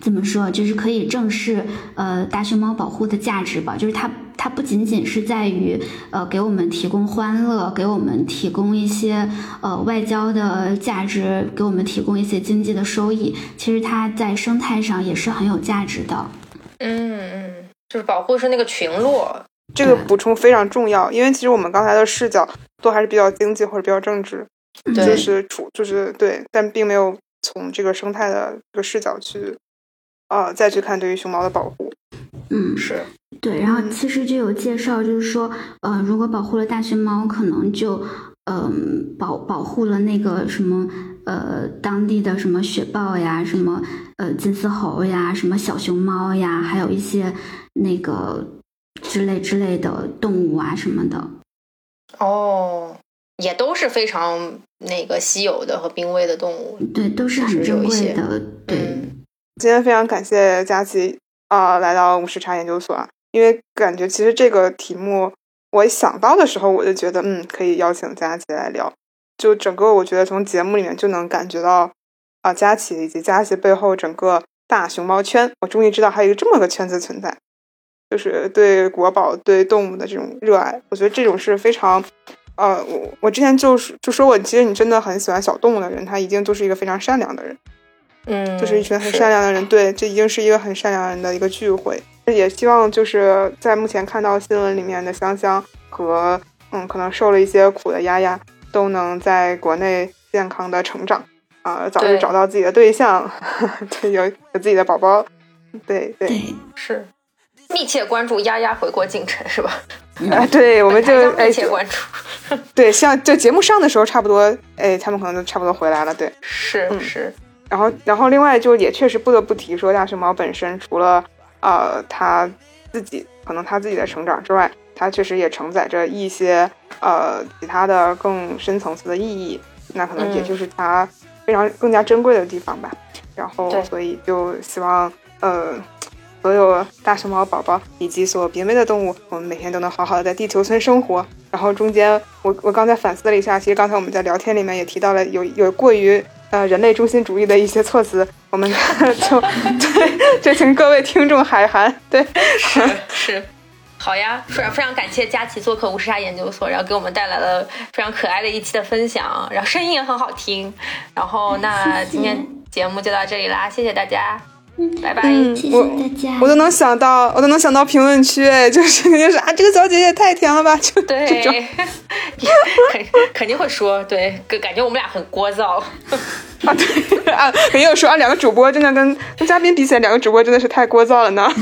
Speaker 3: 怎么说，就是可以正视呃大熊猫保护的价值吧。就是它，它不仅仅是在于呃给我们提供欢乐，给我们提供一些呃外交的价值，给我们提供一些经济的收益。其实它在生态上也是很有价值的。
Speaker 1: 嗯嗯，就是保护是那个群落，
Speaker 2: 这个补充非常重要，因为其实我们刚才的视角都还是比较经济或者比较政治，就是处就是对，但并没有从这个生态的这个视角去啊再去看对于熊猫的保护。
Speaker 3: 嗯，
Speaker 1: 是
Speaker 3: 对。然后其实就有介绍，就是说，呃，如果保护了大熊猫，可能就嗯保保护了那个什么。呃，当地的什么雪豹呀，什么呃金丝猴呀，什么小熊猫呀，还有一些那个之类之类的动物啊什么的。
Speaker 1: 哦，也都是非常那个稀有的和濒危的动物。
Speaker 3: 对，都是很珍贵的。对。
Speaker 2: 今天非常感谢佳琪啊，来到五十茶研究所啊，因为感觉其实这个题目我想到的时候，我就觉得嗯，可以邀请佳琪来聊。就整个，我觉得从节目里面就能感觉到，啊，佳琪以及佳琪背后整个大熊猫圈，我终于知道还有一个这么个圈子存在，就是对国宝、对动物的这种热爱。我觉得这种是非常，呃，我我之前就是就说我，其实你真的很喜欢小动物的人，他一定都是一个非常善良的人，
Speaker 1: 嗯，
Speaker 2: 就是一群很善良的人。对，这已经是一个很善良人的一个聚会。也希望就是在目前看到新闻里面的香香和嗯，可能受了一些苦的丫丫。都能在国内健康的成长，啊，早日找到自己的对象，*laughs* 对，有有自己的宝宝，对
Speaker 3: 对
Speaker 1: 是，密切关注丫丫回国进程是吧？
Speaker 2: 啊，对，我们就
Speaker 1: 密切关注，
Speaker 2: 对，像就节目上的时候差不多，哎，他们可能都差不多回来了，对，
Speaker 1: 是是，
Speaker 2: 然后然后另外就也确实不得不提说大熊猫本身除了呃它自己可能它自己的成长之外。它确实也承载着一些呃其他的更深层次的意义那可能也就是它非常更加珍贵的地方吧。然后，所以就希望呃。所有大熊猫宝宝以及所有濒危的动物，我们每天都能好好的在地球村生活。然后中间，我我刚才反思了一下，其实刚才我们在聊天里面也提到了有有过于呃人类中心主义的一些措辞，我们 *laughs* 就对就请各位听众海涵。对，
Speaker 1: 是是，好呀，非常非常感谢佳琪做客无时差研究所，然后给我们带来了非常可爱的一期的分享，然后声音也很好听。然后那 *laughs* 今天节目就到这里啦，谢谢大家。拜拜！
Speaker 3: 谢谢大家。
Speaker 2: 我都能想到，我都能想到评论区，就是 *laughs* 肯定是啊，这个小姐姐太甜了吧，就
Speaker 1: 对，
Speaker 2: 这种，*laughs*
Speaker 1: 肯肯定会说，对，感觉我们俩很聒噪
Speaker 2: 啊，对啊，没有说啊，两个主播真的跟跟嘉宾比起来，两个主播真的是太聒噪了呢。